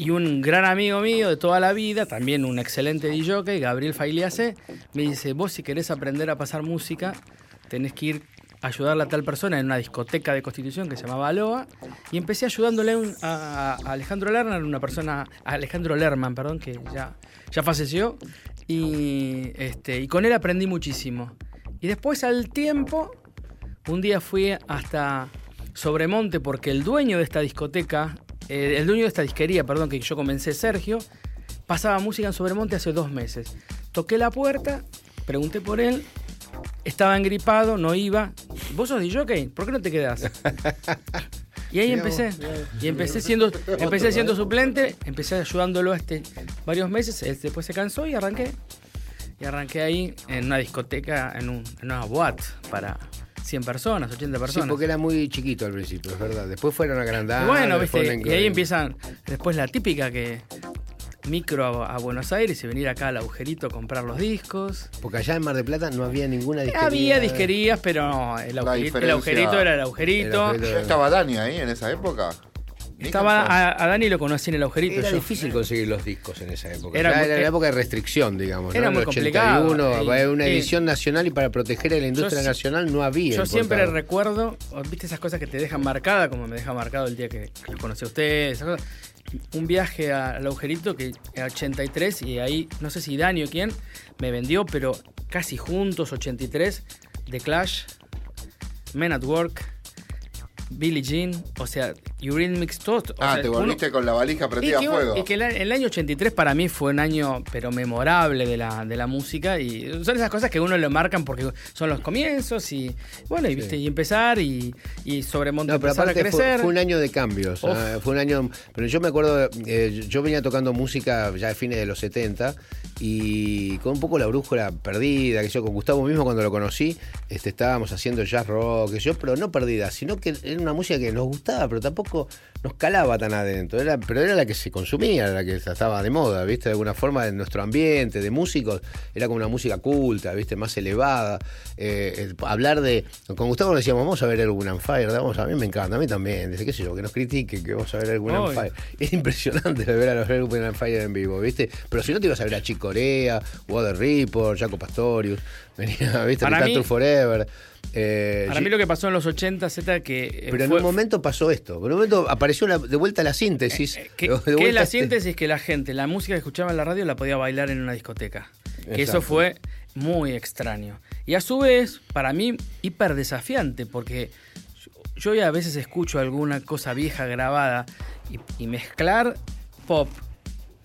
y un gran amigo mío de toda la vida, también un excelente DJ, Gabriel Failiase, me dice, vos si querés aprender a pasar música, tenés que ir a ayudarle a tal persona en una discoteca de Constitución que se llamaba Aloha y empecé ayudándole a, Alejandro Lerner, una persona, Alejandro Lerman, perdón, que ya, ya falleció y, este, y con él aprendí muchísimo. Y después al tiempo un día fui hasta Sobremonte porque el dueño de esta discoteca, eh, el dueño de esta disquería, perdón, que yo comencé, Sergio, pasaba música en Sobremonte hace dos meses. Toqué la puerta, pregunté por él, estaba engripado, no iba. ¿Vos sos DJ? ¿Por qué no te quedás? Y ahí empecé. Y empecé siendo, empecé siendo suplente, empecé ayudándolo este varios meses, él después se cansó y arranqué. Y arranqué ahí en una discoteca, en, un, en una boate para 100 personas, 80 Sí, personas. porque era muy chiquito al principio, es verdad. Después fueron agrandando. bueno, viste, y ahí empiezan después la típica que micro a, a Buenos Aires y venir acá al agujerito a comprar los discos. Porque allá en Mar del Plata no había ninguna disquería. Había disquerías, pero no, el, La agujerito, el era el El agujerito. agujerito. ¿Ya estaba Dani ahí en esa época? Estaba a, a Dani lo conocí en el agujerito. Era yo. difícil conseguir los discos en esa época. Era Era, muy- era la época de restricción, digamos. Era ¿no? Muy el complicado. 81, Y- una edición nacional y para proteger a la industria si- nacional no había. Yo siempre recuerdo, viste esas cosas que te dejan marcada, como me deja marcado el día que, que lo conocí a usted, esas cosas. Un viaje a- al agujerito que era 83 y ahí, no sé si Dani o quién, me vendió, pero casi juntos, 83, The Clash, Men at Work, Billie Jean, o sea, Eurythmics, todo. o Ah, sea, te uno- volviste con la valija prendida a fuego. y que el, el año 83 para mí fue un año, pero memorable de la, de la música. Y son esas cosas que uno lo marcan porque son los comienzos y, bueno, y, ¿viste? y empezar y, y sobre No, pero empezar a aparte fue, crecer. fue un año de cambios. Ah, Fue un año. Pero yo me acuerdo, eh, yo venía tocando música ya a fines de los 70 y con un poco la brújula perdida, que yo con Gustavo mismo cuando lo conocí, este, estábamos haciendo jazz rock, que yo, pero no perdida, sino que era una música que nos gustaba, pero tampoco nos calaba tan adentro. Era, pero era la que se consumía, era la que estaba de moda, ¿viste? De alguna forma en nuestro ambiente, de músicos, era como una música culta, ¿viste? Más elevada. Eh, hablar de. Con Gustavo nos decíamos, vamos a ver el and Fire, vamos a mí me encanta, a mí también. Dice, qué sé yo, que nos critique, que vamos a ver el and. Fire. Es impresionante ver a los and Fire en vivo, ¿viste? Pero si no te ibas a ver a Chick Corea, Water Report, Jaco Pastorius, venía, ¿viste? Para mí- Forever. Eh, Para mí lo que pasó en los 80, Z, que eh, pero en un momento pasó esto. En un momento apareció la- de vuelta la síntesis. Eh, que, que vuelta la este- síntesis que la gente, la música que escuchaba en la radio la podía bailar en una discoteca. Que eso fue muy extraño. Y a su vez, para mí, hiper desafiante, porque yo ya a veces escucho alguna cosa vieja grabada y, y mezclar pop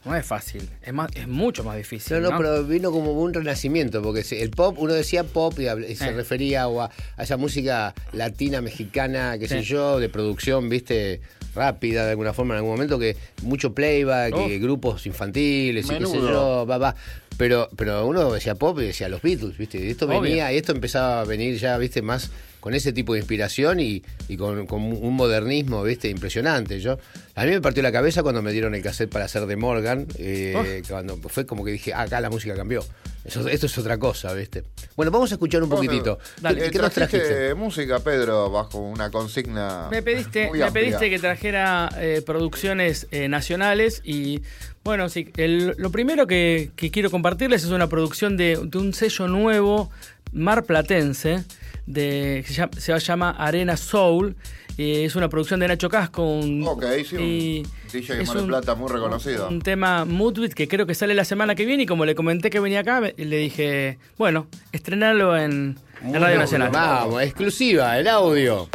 no es fácil, es, más, es mucho más difícil. No, no, ¿no? pero vino como un renacimiento, porque el pop, uno decía pop y, se Eh. refería o a, a esa música latina, mexicana, qué sé Sí. yo, de producción, viste, rápida de alguna forma en algún momento, que mucho playback, Uf. y grupos infantiles y qué sé yo, va, va. Pero, pero uno decía pop y decía los Beatles, viste, y esto Obvio. venía, y esto empezaba a venir ya, viste, más con ese tipo de inspiración y, y con, con un modernismo, viste, impresionante. Yo, a mí me partió la cabeza cuando me dieron el cassette para hacer de Morgan, eh, cuando fue como que dije, ah, acá la música cambió. Eso- esto es otra cosa, viste. Bueno, vamos a escuchar un poquitito. Dale. ¿Qué, qué nos trajiste música, Pedro, bajo una consigna. Me pediste, muy me pediste que trajera eh, producciones eh, nacionales y bueno, sí, el- lo primero que, que quiero compartirles es una producción de, de un sello nuevo, marplatense, de, se, llama, Arena Soul. y es una producción de Nacho Casco. Un, Ok, sí, un y DJ es un- Plata muy reconocido. Un tema Moodbeat que creo que sale la semana que viene y como le comenté que venía acá, le dije, bueno, estrenarlo en, en Radio Nacional. Vamos, exclusiva, el audio.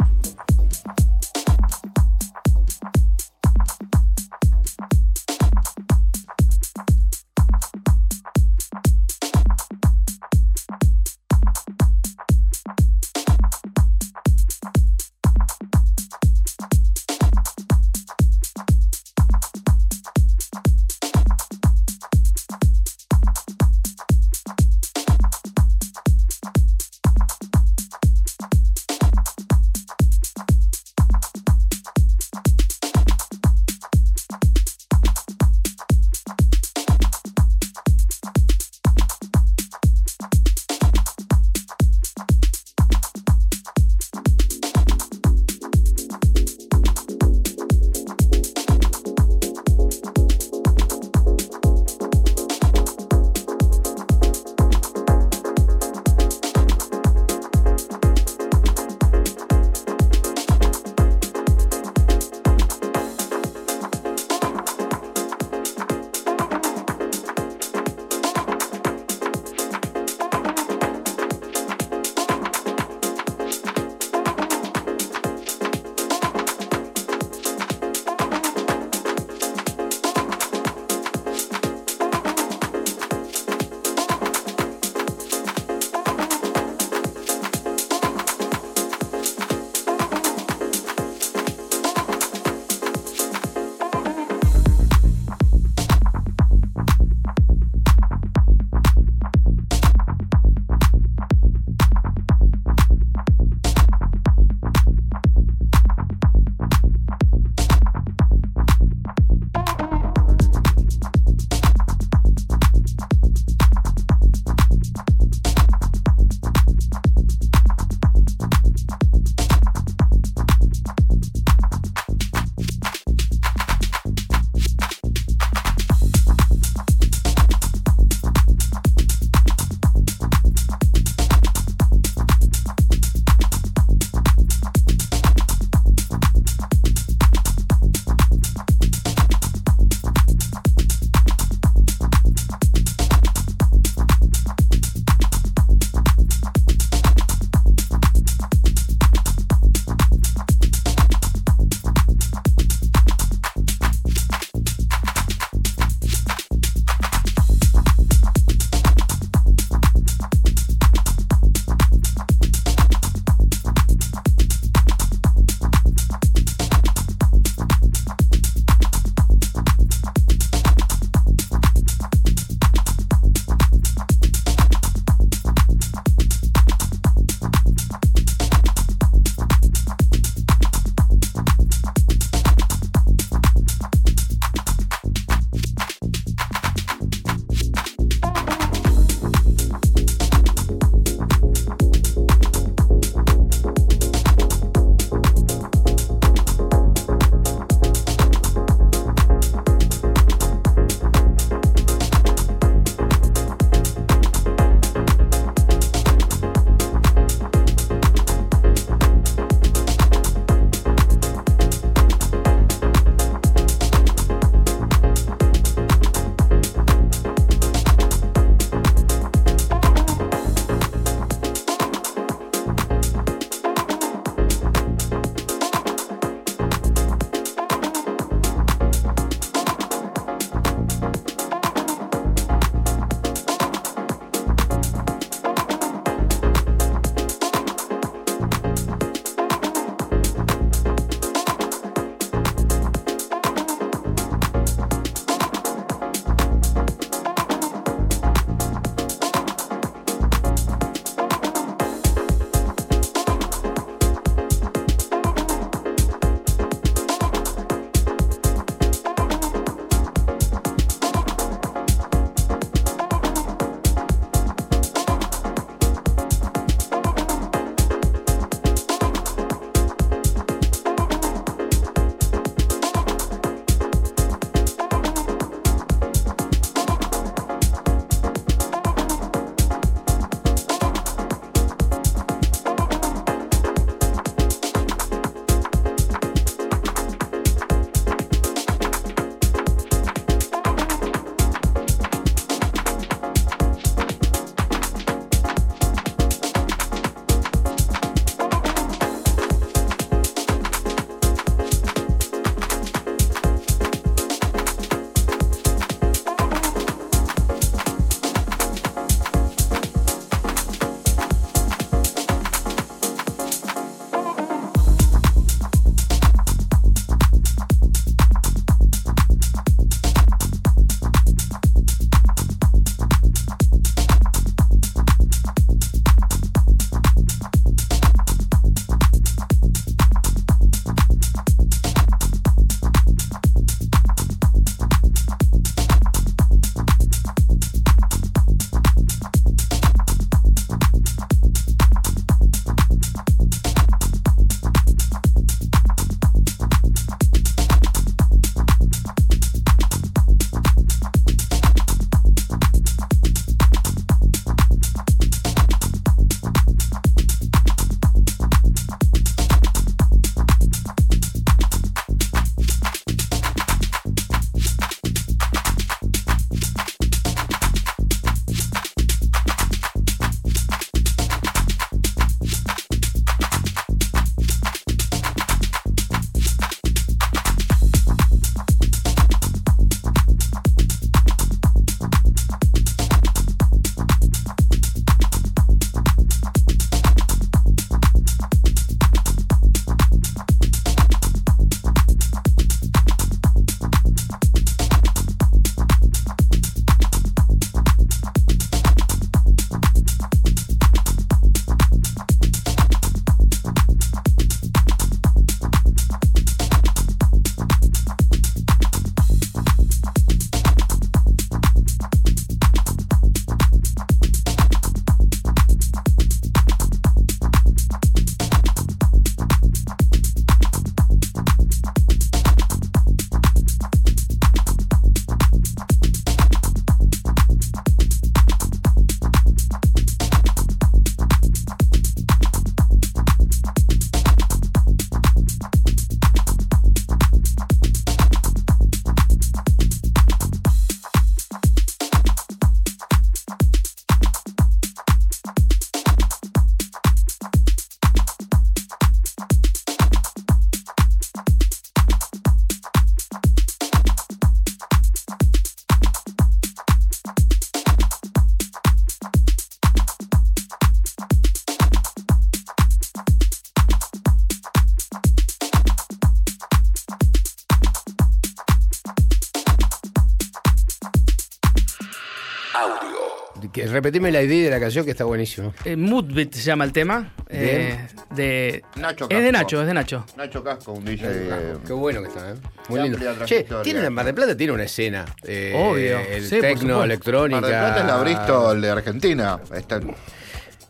Repetime la idea de la canción que está buenísimo. Eh, Moodbeat se llama el tema. eh, de, Nacho es de. Nacho, es de Nacho. Nacho Casco, un DJ. eh, Qué bueno que está, ¿eh? Muy lindo. Che, tiene Mar del Plata tiene una escena. eh, Obvio. El Sí, por tecno, electrónica. Mar del Plata es la Bristol de Argentina. Está en-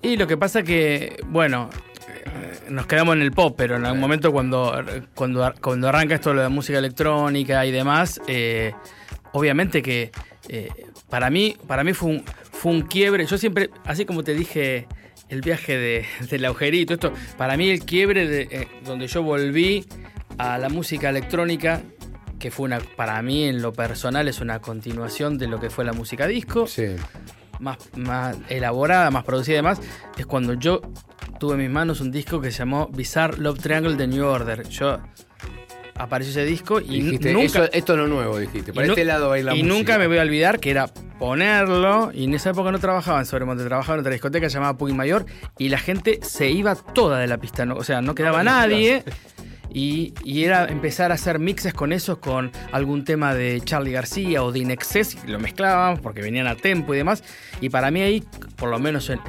Y lo que pasa que, bueno, eh, nos quedamos en el pop, pero en algún momento cuando, cuando, cuando arranca esto de la música electrónica y demás, eh, obviamente que eh, para mí, para mí fue un, fue un quiebre. Yo siempre, así como te dije, el viaje de, del agujerito, esto, para mí el quiebre de, eh, donde yo volví a la música electrónica, que fue una, para mí en lo personal es una continuación de lo que fue la música disco Sí. más, más elaborada, más producida y demás, es cuando yo tuve en mis manos un disco que se llamó Bizarre Love Triangle de New Order. Yo apareció ese disco y Dijiste, nunca eso- esto es lo nuevo, dijiste. Para este lado va a ir la y música. nunca me voy a olvidar que era ponerlo y en esa época no trabajaba en Sobremonte, trabajaba en otra discoteca llamada Puy Mayor y la gente se iba toda de la pista, no- o sea, no quedaba nadie. Y, y era empezar a hacer mixes con esos, con algún tema de Charlie García o de Inexcess, y lo mezclábamos porque venían a tempo y demás. Y para mí ahí, por lo menos en,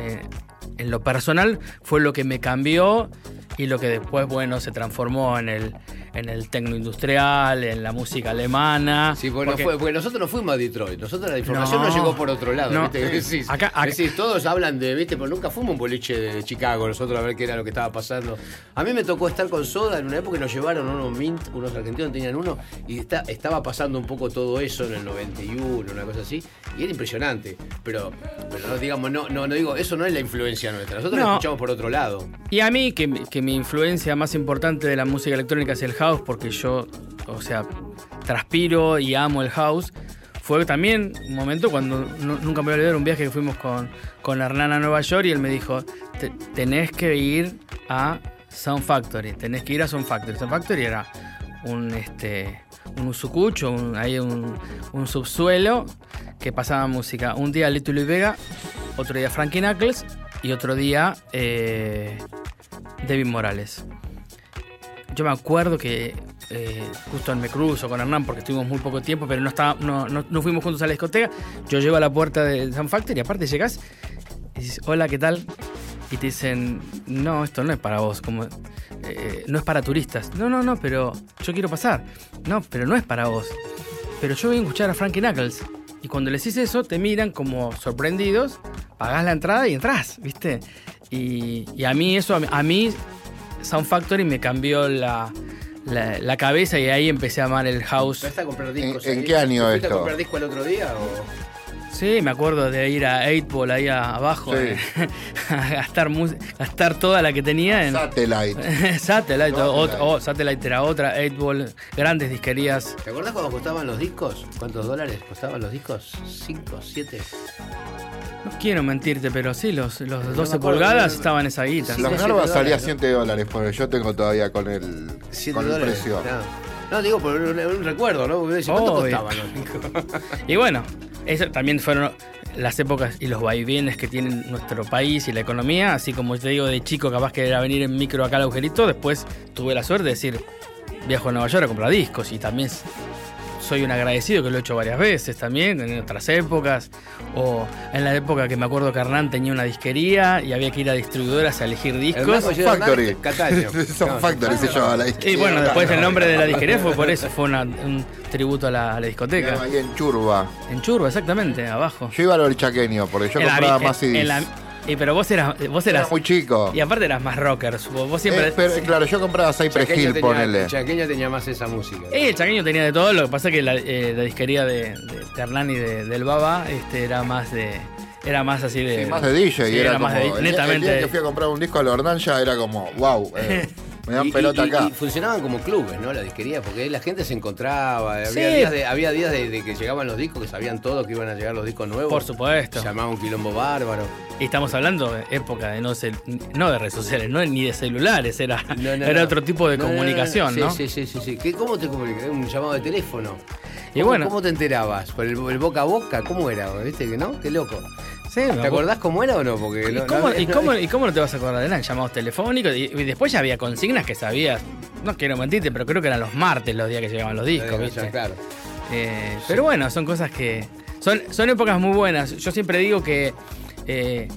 en lo personal, fue lo que me cambió y lo que después, bueno, se transformó en el, en el tecno industrial, en la música alemana. Sí, porque, no Porque- fue- porque nosotros no fuimos a Detroit. Nosotros la información No. llegó por otro lado. No. ¿viste? ¿Qué decís? Acá- acá- Decís, todos hablan de, ¿viste? Pero nunca fuimos un boliche de Chicago nosotros a ver qué era lo que estaba pasando. A mí me tocó estar con Soda en una época y nos llevaron unos Mint, unos argentinos tenían uno, y está- estaba pasando un poco todo eso en el 91, una cosa así. Y era impresionante. Pero, pero no, digamos, no, no, no digo, eso no es la influencia nuestra. Nosotros No. lo escuchamos por otro lado. Y a mí, que, mi- que mi influencia más importante de la música electrónica es el house, porque yo, o sea, transpiro y amo el house, fue también un momento cuando nu- nunca me voy a olvidar un viaje que fuimos con, con Hernán a Nueva York y él me dijo, "Te- tenés que ir a Sound Factory, tenés que ir a Sound Factory. Sound Factory era un, este, un usucucho, un, un, un subsuelo que pasaba música. Un día Little Louis Vega, otro día Frankie Knuckles y otro día eh, David Morales. Yo me acuerdo que eh, justo me cruzo con Hernán porque estuvimos muy poco tiempo, pero no, estaba, no, no, no fuimos juntos a la discoteca. Yo llego a la puerta de Sun Factory y aparte llegas y dices, hola, ¿qué tal? Y te dicen, no, esto no es para vos, como, eh, no es para turistas. No, no, no, pero yo quiero pasar. No, pero no es para vos. Pero yo voy a escuchar a Frankie Knuckles. Y cuando les dices eso, te miran como sorprendidos, pagás la entrada y entras, ¿viste? Y, y a mí eso, a mí Sound Factory me cambió la, la, la cabeza y ahí empecé a amar el house. ¿Vas a comprar discos? ¿En- en qué año ¿Fuiste esto? a comprar disco el otro día o...? Sí, me acuerdo de ir a 8 Ball ahí a- abajo, Sí. eh, a gastar, mus- gastar toda la que tenía en Satellite. Satellite. o- Satellite. o- Satellite era otra, 8 Ball, grandes disquerías. ¿Te acordás cuando costaban los discos? ¿Cuántos dólares costaban los discos? ¿Cinco? ¿Siete? No quiero mentirte, pero sí, los, los me 12 acuerdo, pulgadas no- estaban esa guita. Garbas siete salía dólares, ¿no? 7 dólares, porque yo tengo todavía con el, ¿Siete con el dólares? precio. No. No, digo por un, un recuerdo, ¿no? ¿Cuánto Obvio. costaban los discos? Y bueno, eso también fueron las épocas y los vaivienes que tiene nuestro país y la economía. Así como te digo, de chico capaz que era venir en micro acá al agujerito, después tuve la suerte de decir, viajo a Nueva York a comprar discos y también soy un agradecido que lo he hecho varias veces también, en otras épocas. O en la época que me acuerdo que Hernán tenía una disquería y había que ir a distribuidoras a elegir El discos. Gerard Factory. Cataño. Son No, Factory se llama la Y bueno, después el nombre de la disquería fue por eso, fue una- un tributo a la, a la discoteca. Ahí en Churba. En Churba, exactamente, abajo. Yo iba al chaqueño, porque yo En la compraba vi- más en CDs. la- y pero vos eras, vos Era eras muy chico. y aparte eras más rockers. Vos, vos siempre. Eh, pero, claro, yo compraba Cypress Chaqueño Hill, tenía, ponele. Chaqueño tenía más esa música. Eh, el chaqueño tenía de todo, lo que pasa es que la, eh, la disquería de, de, y de- del Baba este, era más de. Era más así de. Sí, más de DJ. Sí, y era, era más de netamente. El día que fui a comprar un disco a la ya era como, wow, eh, me dan Y- pelota y- acá. Y, funcionaban como clubes, ¿no? La disquería, porque la gente se encontraba. Había días, de, había días de, de que llegaban los discos, que sabían todos que iban a llegar los discos nuevos. Por supuesto. Llamaba un quilombo bárbaro. Y estamos hablando de época de no, cel- no de redes sociales, no ni de celulares, era, No, no, era otro tipo de comunicación, sí, ¿no? Sí, sí, sí, sí. ¿Qué- ¿Cómo te comunicas? Un llamado de teléfono. Y ¿Cómo- bueno. ¿Cómo te enterabas? ¿Por el, el boca a boca? ¿Cómo era? ¿Viste que no? Qué loco. Sí, ¿Te acordás cómo era o no? Porque ¿Y no- cómo, no- y, no- cómo, y cómo no te vas a acordar? Eran llamados telefónicos y, y después ya había consignas que sabías. No quiero mentirte, pero creo que eran los martes los días que llegaban los discos, ¿viste? Claro. Eh, Pero bueno, son cosas que Son, son épocas muy buenas. Yo siempre digo que. eh,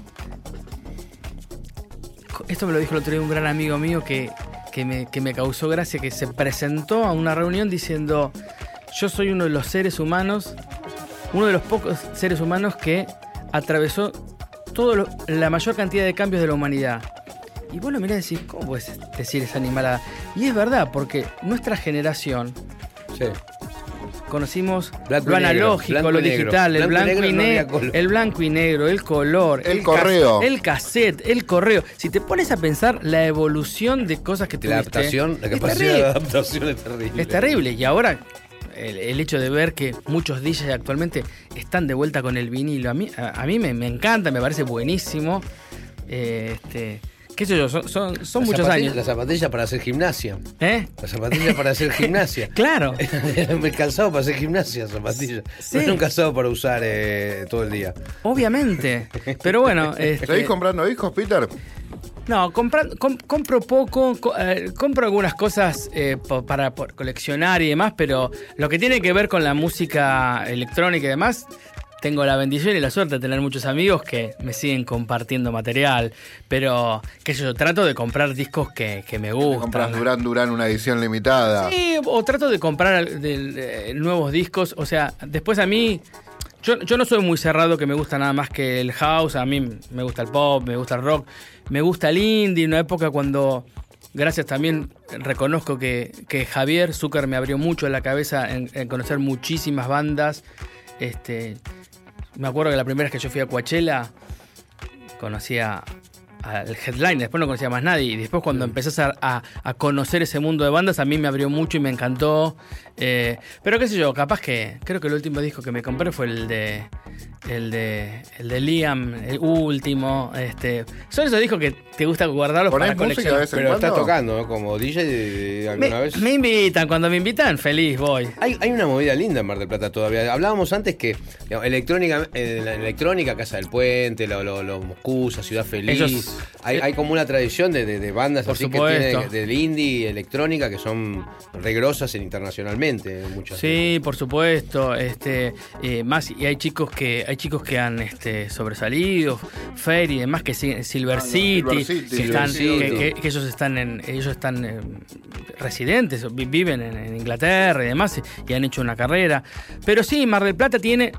esto me lo dijo el otro día un gran amigo mío que, que, me, que me causó gracia, que se presentó a una reunión diciendo: Yo soy uno de los seres humanos, uno de los pocos seres humanos que atravesó todo lo- la mayor cantidad de cambios de la humanidad. Y vos lo mirás y decís, ¿cómo puedes decir esa animalada? Y es verdad, porque nuestra generación Sí. conocimos Blanco lo analógico, lo negro. digital, el Blanco y blanco y, negro no el blanco y negro, el color, El correo. el cassette, el correo. Si te pones a pensar la evolución de cosas que La tuviste, adaptación, la es capacidad terrible. de adaptación es terrible. Es terrible. Y ahora el, hecho de ver que muchos DJs actualmente están de vuelta con el vinilo, a mí, a, mí me, me encanta, me parece buenísimo. Este, qué sé yo, son, son, son La muchos años. La zapatilla para hacer gimnasia. ¿Eh? La zapatilla para hacer gimnasia. Claro. Me calzado para hacer gimnasia, zapatilla. Sí. No es un calzado para usar eh, todo el día. Obviamente. Pero bueno. este, ¿Seguís comprando discos, Peter? No, compra- com- compro poco, co- eh, compro algunas cosas eh, po- para por coleccionar y demás, pero lo que tiene que ver con la música electrónica y demás, tengo la bendición y la suerte de tener muchos amigos que me siguen compartiendo material, pero qué sé yo, trato de comprar discos que, que me Compras gustan. Durán Durán una edición limitada. Sí, o trato de comprar nuevos discos, o sea, después a mí... Yo, yo no soy muy cerrado que me gusta nada más que el house, a mí me gusta el pop, me gusta el rock, me gusta el indie, una época cuando, gracias también, reconozco que, que Javier Zucker me abrió mucho la cabeza en, en conocer muchísimas bandas. Este, me acuerdo que la primera vez que yo fui a Coachella, conocía al headline, después no conocía más nadie. Y después cuando empezás a, a- a conocer ese mundo de bandas, a mí me abrió mucho y me encantó. Eh, pero qué sé yo, capaz que creo que el último disco que me compré fue el de el de el de Liam, el último. Este, son esos discos que te gusta guardarlos ¿Ponés para en Pero estás tocando, ¿no? Como DJ alguna Me, vez. me invitan, cuando me invitan, feliz voy. Hay, hay una movida linda en Mar del Plata todavía. Hablábamos antes que digamos, electrónica, eh, la electrónica, Casa del Puente, lo, lo, lo Moscusa, Ciudad Feliz. Ellos- hay, hay como una tradición de, de- de bandas Por así supuesto. que tienen del indie, electrónica, que son regrosas en- Muchas Sí, por supuesto. Este, eh, más y hay chicos que hay chicos que han este, sobresalido, Fair y demás que siguen Silver Ah, Silver City, que, están, Silver que, City. que- que ellos están en ellos están eh, residentes, vi- viven en, en Inglaterra y demás y, y han hecho una carrera. Pero sí, Mar del Plata tiene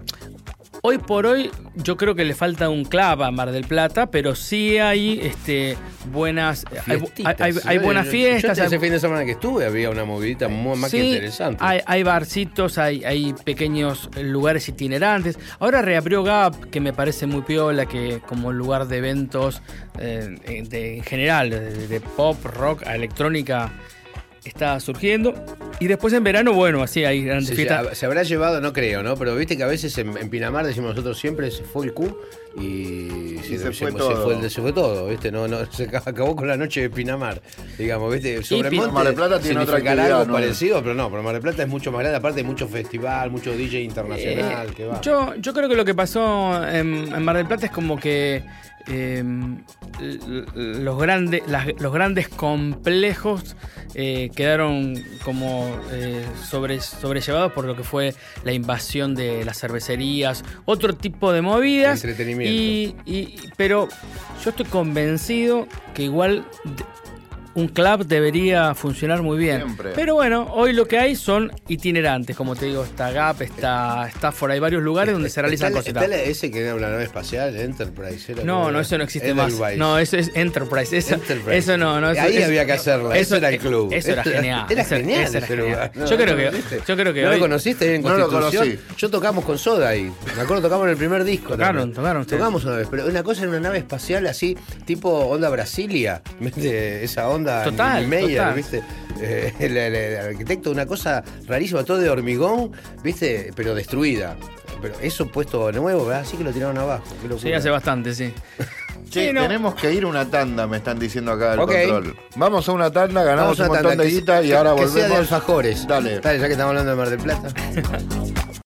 Hoy por hoy yo creo que le falta un club a Mar del Plata, pero sí hay este, buenas hay, hay buenas Yo- fiestas. Yo hay- ese fin de semana que estuve había una movidita muy más que interesante. Hay, hay barcitos, hay, hay pequeños lugares itinerantes. Ahora reabrió Gap, que me parece muy piola, que como lugar de eventos eh, de- en general, de, de pop, rock, a electrónica, está surgiendo. Y después en verano, bueno, así hay grandes Se, fiestas. se- habrá llevado, no creo, ¿no? Pero viste que a veces en, en Pinamar decimos nosotros siempre se fue el Q y, se fue se todo. fue, el- se fue todo, ¿viste? No, no, se acabó- con la noche de Pinamar, digamos, ¿viste? Sobre Monte Mar del Plata tiene otra actividad, algo ¿no? parecido, pero no, pero Mar del Plata es mucho más grande, aparte hay mucho festival, mucho DJ internacional Eh, que va. Yo, yo creo que lo que pasó en, en Mar del Plata es como que eh, l- los, grandes, las- los grandes complejos eh, quedaron como eh, sobre, sobrellevados por lo que fue la invasión de las cervecerías, otro tipo de movidas. Entretenimiento. Y, y- pero yo estoy convencido que igual un club debería funcionar muy bien. Siempre. Pero bueno, hoy lo que hay son itinerantes, como te digo, está Gap, está Stafford, hay varios lugares donde se realizan ¿Está, cositas. está ese que era una nave espacial, Enterprise? era No, no, eso no existe más. Edelweiss. No, eso es Enterprise. Eso, Enterprise. eso no, no. Eso, Ahí eso- había que hacerla, eso era el club. Eso era genial. Era genial era ese lugar. No, yo, creo ¿no que, lo conociste? yo creo que ¿No hoy- lo conociste en No lo conocí. Yo tocamos con Soda ahí. Me acuerdo tocamos en el primer disco. Tocaron, también. tocaron ustedes. Tocamos una vez, pero una cosa era una nave espacial así, tipo onda Brasilia. Esa onda Total, Meyer, total. ¿viste? Eh, el, el- el arquitecto, una cosa rarísima, todo de hormigón, ¿viste? Pero destruida. Pero eso puesto nuevo, ¿verdad? Así que lo tiraron abajo. Qué Sí, hace bastante, sí. Che, Sí, no. tenemos que ir una tanda, me están diciendo acá del Ok. control. Vamos a una tanda, ganamos Vamos a un una montón tanda, de guita y que- ahora que volvemos. sea de alfajores. Dale. Dale, ya que estamos hablando de Mar del Plata.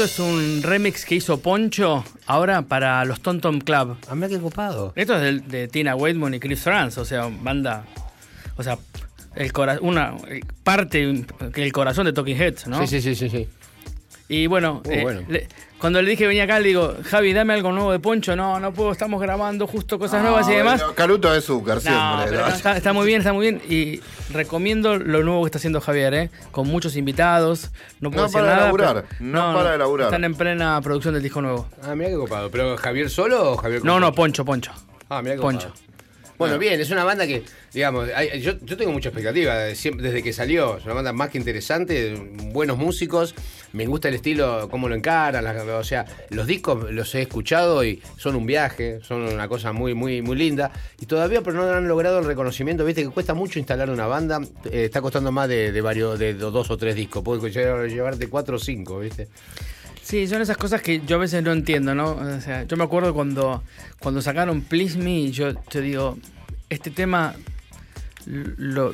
Esto es un remix que hizo Poncho ahora para los Tom Tom Club. A mí qué copado. Esto es de, Tina Weidman y Chris Frantz, o sea, banda. O sea, el cora una parte el corazón de Talking Heads, ¿no? Sí, sí, sí, sí, sí. Y bueno, Muy eh, bueno. le- cuando le dije que venía acá, le digo, Javi, dame algo nuevo de Poncho. No, no puedo, estamos grabando justo cosas nuevas y demás. No, Caluto de azúcar, No, siempre. pero ¿no? no, está, está muy bien, está muy bien. Y recomiendo lo nuevo que está haciendo Javier, ¿eh? Con muchos invitados. No puedo No decir para de nada. laburar, pero- no para de laburar. Están en plena producción del disco nuevo. Ah, mira qué copado. ¿Pero Javier solo o Javier con No, no, Poncho, Poncho. Ah, mira qué Poncho. copado. Bueno, bien, es una banda que, digamos, hay- yo, yo tengo mucha expectativa siempre- desde que salió. Es una banda más que interesante, buenos músicos. Me gusta el estilo, cómo lo encaran. las- o sea, los discos los he escuchado y son un viaje, son una cosa muy, muy, muy linda. Y todavía, pero no han logrado el reconocimiento. Viste que cuesta mucho instalar una banda. eh, está costando más de, de varios, de dos o tres discos. Puedes llevar- llevarte cuatro o cinco, ¿viste? Sí, son esas cosas que yo a veces no entiendo, ¿no? O sea, yo me acuerdo cuando, cuando sacaron Please Me, yo te digo, este tema lo,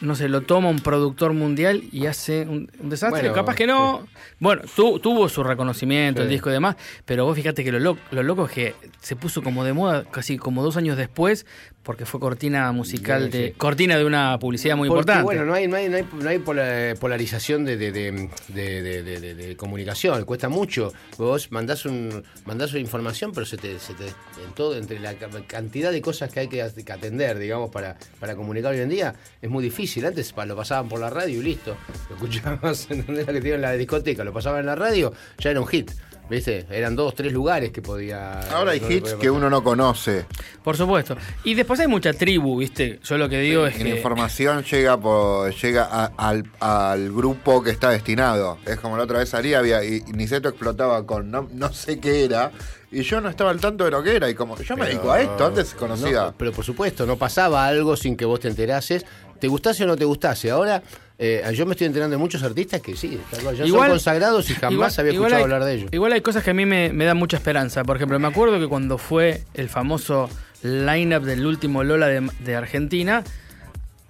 no sé, lo toma un productor mundial y hace un, un desastre. Bueno, Capaz que no. Bueno, tu- tuvo su reconocimiento, el disco y demás, pero vos fíjate que lo, lo, lo loco es que se puso como de moda casi como dos años después, porque fue cortina musical de. sí. cortina de una publicidad muy Porque, importante. Bueno, no hay, no hay, no hay, no hay pola- polarización de, de, de, comunicación, cuesta mucho. Vos mandás, un, mandás una información, pero se te, se te- en todo, entre la ca- cantidad de cosas que hay que, que atender, digamos, para, para comunicar hoy en día, es muy difícil. Antes pa, lo pasaban por la radio y listo. Lo escuchabas ¿entendés? lo que te en la discoteca, lo pasaban en la radio, ya era un hit. ¿Viste? Eran dos, tres lugares que podía. Ahora hay no hits que uno no conoce. Por supuesto. Y después hay mucha tribu, ¿viste? Yo lo que digo es La que. información llega por, llega a- al, al grupo que está destinado. Es como la otra vez salía había, y, Niceto explotaba con no, no sé qué era. Y yo no estaba al tanto de lo que era. Y como yo me dedico a esto, antes conocía. No, pero por supuesto, no pasaba algo sin que vos te enterases. Te gustase o no te gustase. Ahora, eh, yo me estoy enterando de muchos artistas que sí, ya son consagrados y jamás igual- había igual escuchado hay- hablar de ellos. Igual hay cosas que a mí me, me dan mucha esperanza. Por ejemplo, me acuerdo que cuando fue el famoso line-up del último Lola de, de Argentina,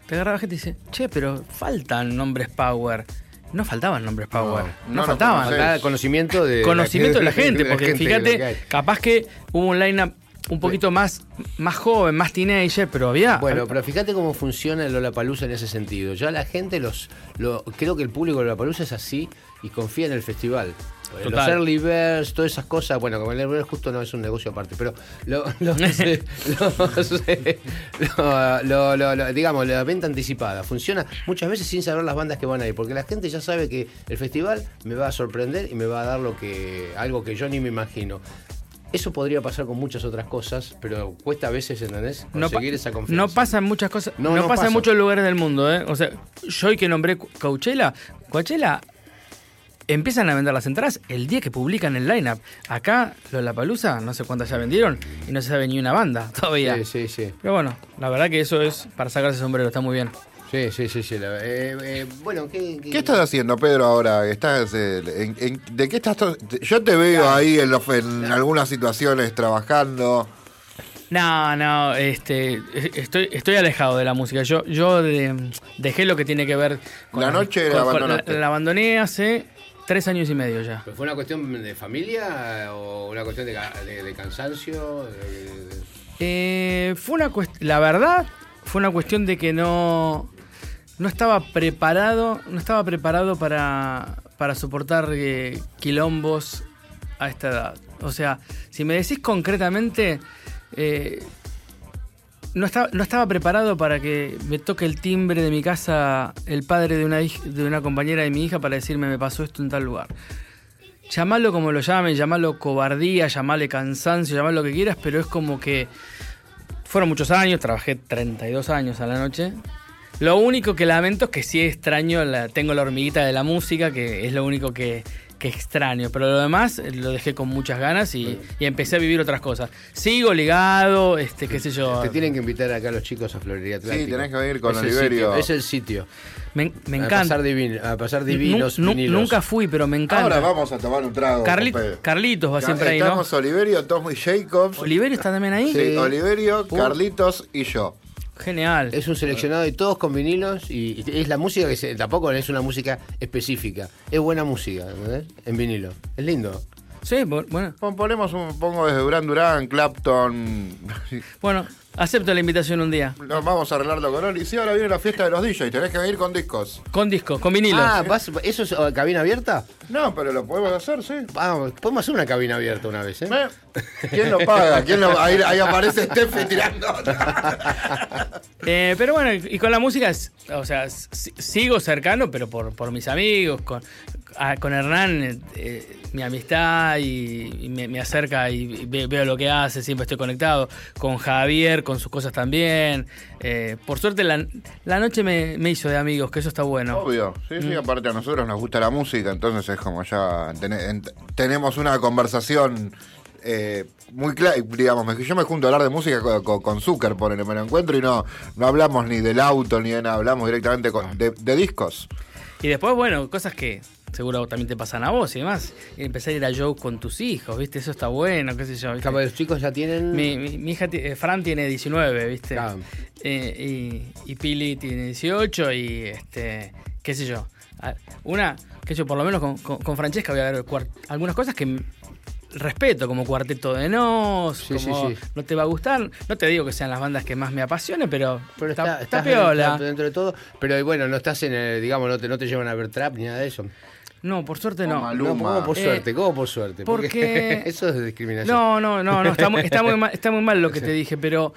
te agarraba gente y dice, che, pero faltan nombres Power. No faltaban nombres Power. No, no, no faltaban. conocimiento de- Conocimiento de la gente, porque fíjate, capaz que hubo un line-up un poquito más, más joven, más teenager, pero había... Bueno, pero fíjate cómo funciona el Lollapalooza en ese sentido. Ya la gente los, lo, creo que el público de Lollapalooza es así y confía en el festival. Los Total. early birds, todas esas cosas, bueno, como el early birds justo no es un negocio aparte, pero los, los, lo- digamos, la venta anticipada funciona muchas veces sin saber las bandas que van a ir, porque la gente ya sabe que el festival me va a sorprender y me va a dar lo que algo que yo ni me imagino. Eso podría pasar con muchas otras cosas, pero cuesta a veces, ¿entendés? No, Conseguir esa confianza. no pasa en muchas cosas, No, no, no pasa, pasa. en muchos lugares del mundo, ¿eh? O sea, yo hoy que nombré Coachella, Coachella empiezan a vender las entradas el día que publican el lineup. Acá, la Palusa, no sé cuántas ya vendieron y no se sabe ni una banda todavía. Sí, sí, sí. Pero bueno, la verdad que eso es para sacarse el sombrero, está muy bien. Sí, sí, sí, sí. la- eh, eh, bueno, ¿qué, ¿Qué estás haciendo, Pedro, ahora? ¿Estás, eh, en- en- ¿De qué estás? Yo te veo ahí en, los- en algunas situaciones trabajando. No, no, este, estoy, estoy alejado de la música. Yo, yo de- dejé lo que tiene que ver con La noche la abandonaste. la, la abandoné hace tres años y medio ya. ¿Pero ¿Fue una cuestión de familia o una cuestión de, ca- de- de cansancio? De- de- Eh, fue una cuest- la verdad, fue una cuestión de que no, no estaba preparado, no estaba preparado para, para soportar eh, quilombos a esta edad. O sea, si me decís concretamente, eh, no, estaba, no estaba preparado para que me toque el timbre de mi casa el padre de una, de una compañera de mi hija para decirme me pasó esto en tal lugar. Llamalo como lo llamen, llamalo cobardía, llamale cansancio, llamalo lo que quieras, pero es como que fueron muchos años, trabajé 32 años a la noche. Lo único que lamento es que sí extraño, la, tengo la hormiguita de la música, que es lo único que, que extraño, pero lo demás eh, lo dejé con muchas ganas y, y empecé a vivir otras cosas. Sigo ligado, este, qué sé yo. Te tienen que invitar acá los chicos a Florería Atlántica. Sí, tenés que venir con Es el Oliverio. sitio, Es el sitio. Me, me A encanta. pasar, divino, a pasar divinos vinilos. nunca fui, pero me encanta. Ahora vamos a tomar un trago. Carli-. Carlitos va siempre ahí, ¿no? Estamos Oliverio, Tom y Jacobs. ¿Oliverio está también ahí? Sí, Oliverio. Carlitos y yo. Genial. Es un seleccionado y todos con vinilos y y es la música que se- tampoco es una música específica. Es buena música, ¿entendés? En vinilo. Es lindo. Sí, bu- bueno. Pon- Ponemos un, pongo desde Durán Durán, Clapton. Bueno, acepto la invitación un día. Nos vamos a arreglarlo con Oli. Sí, ahora viene la fiesta de los DJs, tenés que venir con discos. Con discos, con vinilos. Ah, ¿vas- ¿eso es oh, cabina abierta? No, pero lo podemos hacer, sí. Vamos, podemos hacer una cabina abierta una vez, ¿eh? Eh, ¿Quién lo paga? ¿Quién lo- ahí, ahí aparece Steffi tirando. Eh, pero bueno, y con la música, es- o sea, sigo cercano, pero por, por mis amigos, con, a- con Hernán, eh, eh, mi amistad y, y me, me acerca y ve- veo lo que hace, siempre estoy conectado. Con Javier, con sus cosas también. Eh, por suerte la, la noche me, me hizo de amigos, que eso está bueno. Obvio, sí, Mm. sí, aparte a nosotros nos gusta la música, entonces es como ya tenemos una conversación eh, muy clara, digamos, yo me junto a hablar de música con, Zucker, ponele, me lo encuentro y no, no hablamos ni del auto ni de nada, hablamos directamente con- de, de discos. Y después, bueno, cosas que seguro también te pasan a vos y demás. Y empezar a ir a shows con tus hijos, ¿viste? Eso está bueno, qué sé yo. Capaz los chicos ya tienen. Mi, mi- mi hija, eh, Fran tiene 19, ¿viste? Claro. Eh, y, y Pili tiene 18 y, este, qué sé yo. Ah, Una, qué sé yo, por lo menos con, con- con Francesca voy a ver algunas cosas que respeto, como Cuarteto de Nos, Sí, como sí. No te va a gustar. No te digo que sean las bandas que más me apasionen, pero, Pero está, está, está piola. Dentro, dentro de todo. Pero bueno, no estás en el, digamos, no te, no te llevan a ver trap ni nada de eso. No, por suerte no. Maluma. No, ¿cómo por Eh, suerte? ¿Cómo por suerte? porque- eso es discriminación. No, no, no, no, está muy, está muy mal, está muy mal lo que te dije, pero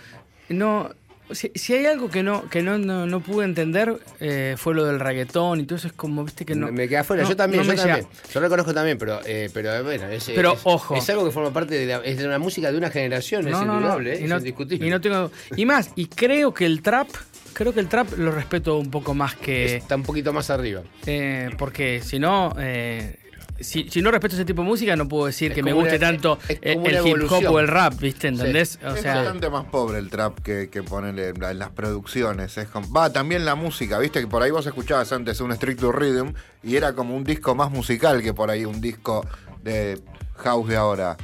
no. Si, si hay algo que no, que no, no, no pude entender, eh, fue lo del reggaetón y todo eso es como, viste que no. me queda fuera, no- yo también, no yo también. Yo lo conozco también, pero, eh, pero eh, bueno, es, Pero, es- ojo. es algo que forma parte de la, es de una música de una generación, es No, no, no. indudable, eh, Y es no, indiscutible. y no tengo. Y más, y creo que el trap, creo que el trap lo respeto un poco más que. Está un poquito más arriba. eh, porque si no. eh, si, si no respeto ese tipo de música, no puedo decir Es que me guste una- tanto es el hip hop o el rap, ¿viste? ¿Entendés? O es bastante más pobre el trap que, que ponerle en, la- en las producciones. Es como- va, también la música, viste que por ahí vos escuchabas antes un Strict to Rhythm y era como un disco más musical que por ahí un disco de house de ahora.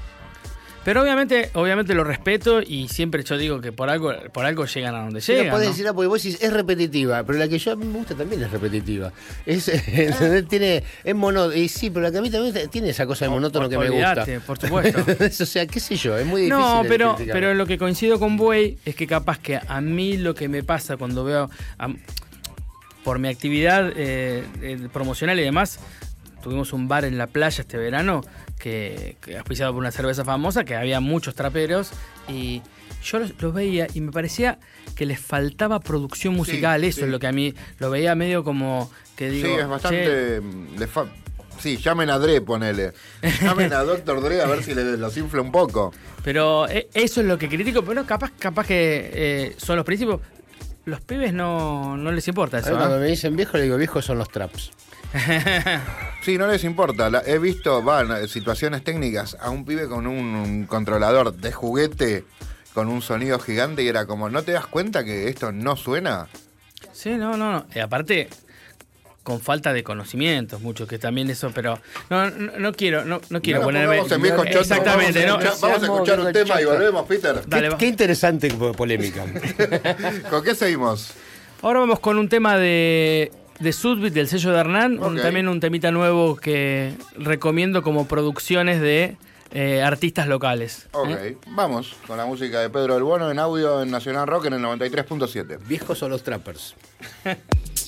Pero obviamente, obviamente lo respeto y siempre yo digo que por algo, por algo llegan a donde llegan. podés ¿no? decir, ah, porque vos decís, es repetitiva, pero la que yo a mí me gusta también es repetitiva. Es, ¿entendés? tiene, es monótono. Y sí, pero la que a mí también tiene esa cosa de monótono que me gusta. Por supuesto. o sea, qué sé yo, es muy difícil. No, pero, pero lo que coincido con Buey es que capaz que a mí lo que me pasa cuando veo, a- por mi actividad eh, eh, promocional y demás, tuvimos un bar en la playa este verano que, que auspiciado por una cerveza famosa, que había muchos traperos y yo los, los veía y me parecía que les faltaba producción musical, Sí, eso sí. es lo que a mí lo veía medio como que digo, sí, es "Che, bastante. mm, le fa- Sí, llamen a Dre, ponele. Llamen a Dr. Dre a ver si le, los infla un poco. Pero eh, eso es lo que critico, pero capaz, capaz que eh, son los principios. Los pibes no, no les importa eso. cuando ¿eh? me dicen viejo, le digo, viejos son los traps. Sí, no les importa. La- he visto, van, situaciones técnicas a un pibe con un, un controlador de juguete con un sonido gigante y era como, ¿no te das cuenta que esto no suena? Sí, no, no, no. Y aparte, con falta de conocimientos, mucho, que también eso, pero no, no, no quiero, no, no quiero No nos ponerme. pongamos en viejos chotos, Exactamente, vamos a no. escuchar- Vamos a escuchar un tema y volvemos, Peter. Dale, qué, va. qué interesante po- polémica. ¿Con qué seguimos? Ahora vamos con un tema de, de Sudbit, del sello de Hernán. un- también un temita nuevo que recomiendo como producciones de eh, artistas locales. Ok, ¿eh? vamos con la música de Pedro del Bono en audio en Nacional Rock en el 93.7. viejos son los trappers.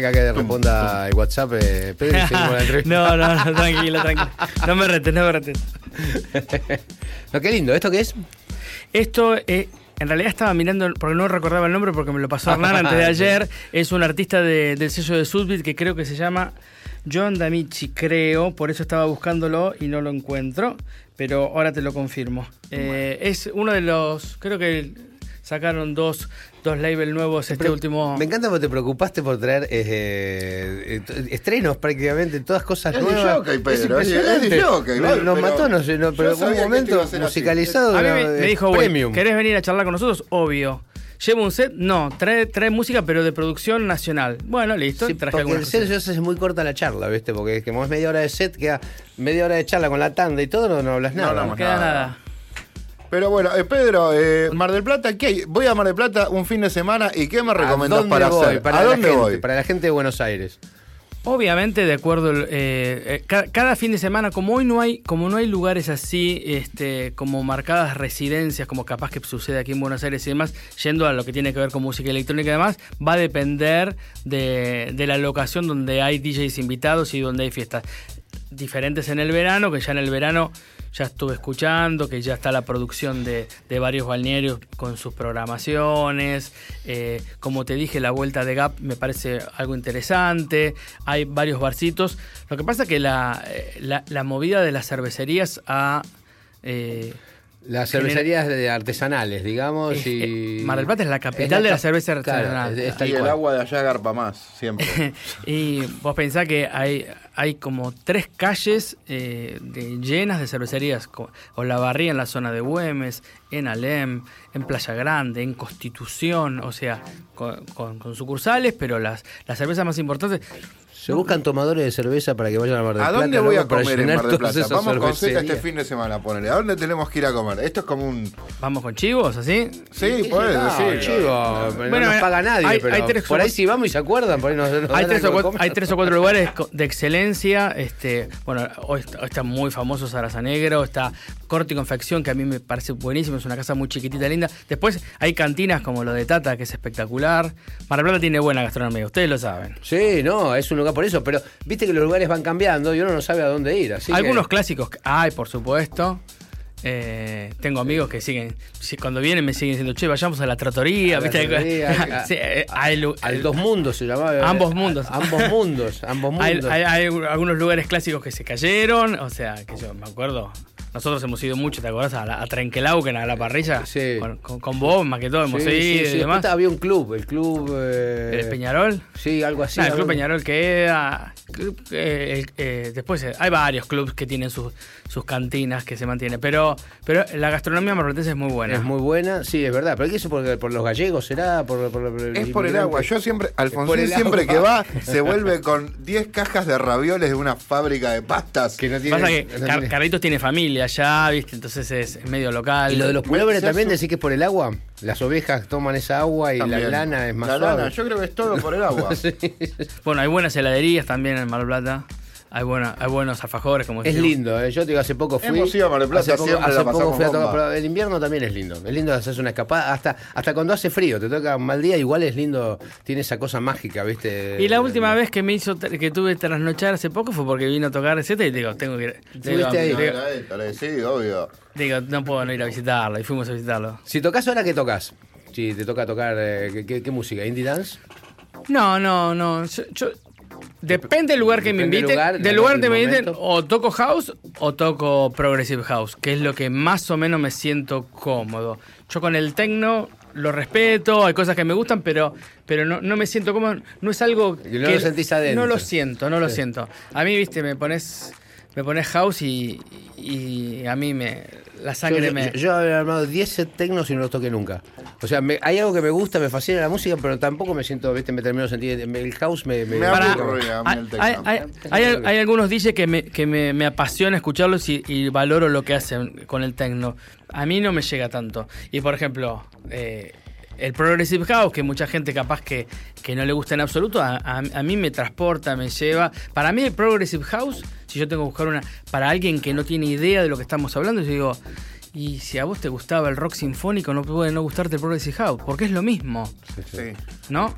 Para que responda el WhatsApp, eh, Pedro, y seguimos la entrevista. no, no, no, tranquilo, tranquilo. No me retes, no me retes. No, qué lindo. ¿Esto qué es? Esto, eh, en realidad estaba mirando, porque no recordaba el nombre porque me lo pasó Hernán antes de ayer. Es un artista de- del sello de Sudbeat que creo que se llama John Damichi, creo. Por eso estaba buscándolo y no lo encuentro. Pero ahora te lo confirmo. Eh, es uno de los, creo que sacaron dos, dos labels nuevos este Pero último... Me encanta porque te preocupaste por traer eh, eh, estrenos prácticamente, todas cosas Es nuevas. jockey, Pedro, es es de jockey, No, Nos pero mató, no sé, no, yo pero un que esto momento musicalizado. A mí no, me, eh, me dijo, premium. ¿querés venir a charlar con nosotros? Obvio. ¿Llevo un set? No, trae, trae música, pero de producción nacional. Bueno, listo. Sí, traje porque algunas el set cosas. ya es muy corta la charla, ¿viste? Porque como es media hora de set, queda media hora de charla con la tanda y todo, no, no hablas No nada. hablamos No queda nada. nada. Pero bueno, eh, Pedro, eh, Mar del Plata, ¿qué hay? Voy a Mar del Plata un fin de semana y ¿qué me ¿A recomendás para voy? hacer? Para ¿A dónde gente, voy? Para la gente de Buenos Aires. Obviamente, de acuerdo, eh, eh, ca- cada, fin de semana, como hoy no hay, como no hay lugares así, este, como marcadas residencias, como capaz que sucede aquí en Buenos Aires y demás, yendo a lo que tiene que ver con música electrónica y demás, va a depender de, de la locación donde hay DJs invitados y donde hay fiestas. Diferentes en el verano, que ya en el verano ya estuve escuchando, que ya está la producción de, de varios balnearios con sus programaciones. eh, como te dije, la vuelta de Gap me parece algo interesante. Hay varios barcitos. Lo que pasa que la, eh, la, la movida de las cervecerías ha... eh, Las genera- cervecerías de- artesanales, digamos. Es- y... eh, Mar del Plata es la capital Es de la cerveza artesanal. es Y el agua de allá garpa más, siempre. y vos pensás que hay, hay como tres calles eh, de- llenas de cervecerías. co- Olavarría en la zona de Güemes, en Alem, en Playa Grande, en Constitución, o sea, con, con- con sucursales, pero las, las cervezas más importantes. Se buscan tomadores de cerveza para que vayan a Mar del ¿A Plata. dónde voy ¿no? a comer en Mar del Plata? Vamos con Z este fin de semana, ponele. ¿A dónde tenemos que ir a comer? Esto es como un... Vamos con chivos, así. Sí, podés no, decir. chivo, no Bueno, nos paga nadie, hay- pero hay tres por ahí sí vamos y se acuerdan, por ahí nos, nos Hay tres, o cuatro, comer. hay tres o cuatro lugares de excelencia. Este, bueno, hoy está, hoy está muy famoso Zaraza Negro, está Corte y Confección, que a mí me parece buenísimo, es una casa muy chiquitita, linda. Después hay cantinas como lo de Tata, que es espectacular. Mar del Plata tiene buena gastronomía, ustedes lo saben. Sí, no, es un lugar por eso, pero viste que los lugares van cambiando y uno no sabe a dónde ir. Así que- Algunos clásicos hay, por supuesto. Eh, tengo amigos que siguen, si- cuando vienen me siguen diciendo, che, vayamos a la tratoría, A la ¿viste? Sí, eh, Al dos mundos se llamaba. Ambos mundos. Ambos mundos, ambos Hay, mundos. hay- hay algunos lugares clásicos que se cayeron, o sea, que yo me acuerdo. Nosotros hemos ido mucho, ¿te acordás? A, la, a Trenquelauquen, a la parrilla. Sí. Con, con, con vos, más que todo, hemos Sí, ido sí, y demás. había un club, el club. eh, ¿El Peñarol? Sí, algo así. Nah, el algo- Club Peñarol queda. club, eh, eh, después eh, hay varios clubes que tienen sus, sus cantinas que se mantienen. Pero, pero la gastronomía marplatense es muy buena. Es muy buena, sí, es verdad. Pero ¿qué es por, por los gallegos? ¿Será? Por, por- por Es por el agua. Yo siempre, Alfonsín siempre agua. que va, se vuelve con 10 cajas de ravioles de una fábrica de pastas. Que no tiene. Pasa que no Car- tiene- Carlitos tiene familia allá, ¿viste? Entonces es medio local. ¿Y lo de los pulóveres Se también decís que es por el agua? Las ovejas toman esa agua y También. la lana es más La suave. lana, yo creo que es todo por el agua. Sí. Bueno, hay buenas heladerías también en Mar del Plata. Hay, buena, hay buenos alfajores, como Es decimos. lindo, ¿eh? yo te digo, hace poco fui. Hemos ido a Mar del Plata, hace poco, siempre hace la poco pasamos fui a tocar, bomba. pero el invierno también es lindo. Es lindo hacerse una escapada, hasta, hasta cuando hace frío, te toca un mal día, igual es lindo, tiene esa cosa mágica, ¿viste? Y la última vez que me hizo que tuve que trasnochar hace poco fue porque vino a tocar Z y digo, tengo que ir. Digo, ahí. No, digo, sí, obvio. digo, no puedo no ir a visitarlo. Y fuimos a visitarlo. Si tocas ahora, ¿qué tocas? Si te toca tocar, eh, ¿qué, qué- qué música? ¿Indie dance? No, no, no. Yo, yo- depende del lugar que me Depende del invite. lugar, del lugar que me inviten, o toco house o toco progressive house, que es lo que más o menos me siento cómodo. Yo con el techno lo respeto, hay cosas que me gustan, pero, pero no, no me siento cómodo. No es algo Y no lo sentís adentro. No lo siento, no lo Sí. siento. A mí, viste, me pones, me pones house y, y a mí me la sangre yo, me. yo, yo he armado 10 set tecnos y no los toqué nunca. O sea, me- hay algo que me gusta, me fascina la música, pero tampoco me siento, viste, me termino de sentir. El house me. me, Para- hay, el hay- hay- hay- hay algunos DJs que me, que me, me apasiona escucharlos y, y valoro lo que hacen con el techno. A mí no me llega tanto. Y por ejemplo, eh, el Progressive House, que mucha gente capaz que, que no le gusta en absoluto, a, a- a mí me transporta, me lleva. Para mí el Progressive House, si yo tengo que buscar una, para alguien que no tiene idea de lo que estamos hablando, yo digo, y si a vos te gustaba el rock sinfónico, no puede no gustarte el Progressive House, porque es lo mismo, Sí. ¿no?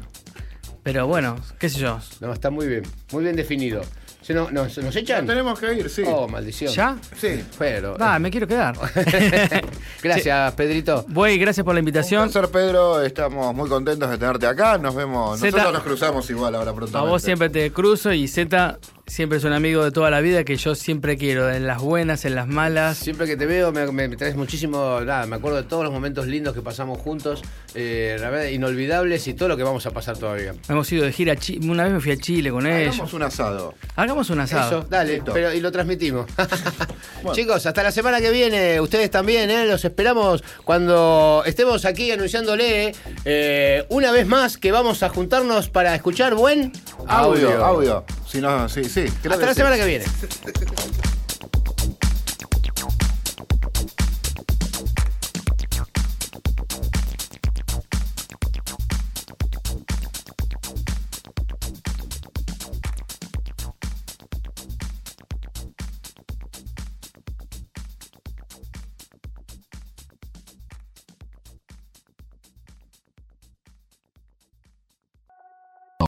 Pero bueno, qué sé yo. No, está muy bien, muy bien definido. ¿Se no- nos, ¿Nos echan? Tenemos que ir, sí. Oh, maldición. ¿Ya? Sí. Pero. Va, me quiero quedar. Gracias, Pedrito. Voy, gracias por la Un invitación. placer, Pedro. Estamos muy contentos de tenerte acá. Nos vemos. Zeta. Nosotros nos cruzamos igual ahora pronto. A vos siempre te cruzo y Z siempre es un amigo de toda la vida que yo siempre quiero, en las buenas, en las malas. Siempre que te veo me, me- me traes muchísimo, nada, me acuerdo de todos los momentos lindos que pasamos juntos, eh, la verdad, inolvidables y todo lo que vamos a pasar todavía. Hemos ido de gira a Chile. Una vez me fui a Chile con ellos. Hagamos un asado. Hagamos un asado. Eso, dale, Listo. pero, y lo transmitimos. Chicos, hasta la semana que viene, ustedes también, ¿eh? los esperamos cuando estemos aquí anunciándole eh, una vez más que vamos a juntarnos para escuchar buen Audio, audio. Si no, sí, sí. Hasta que la semana que viene.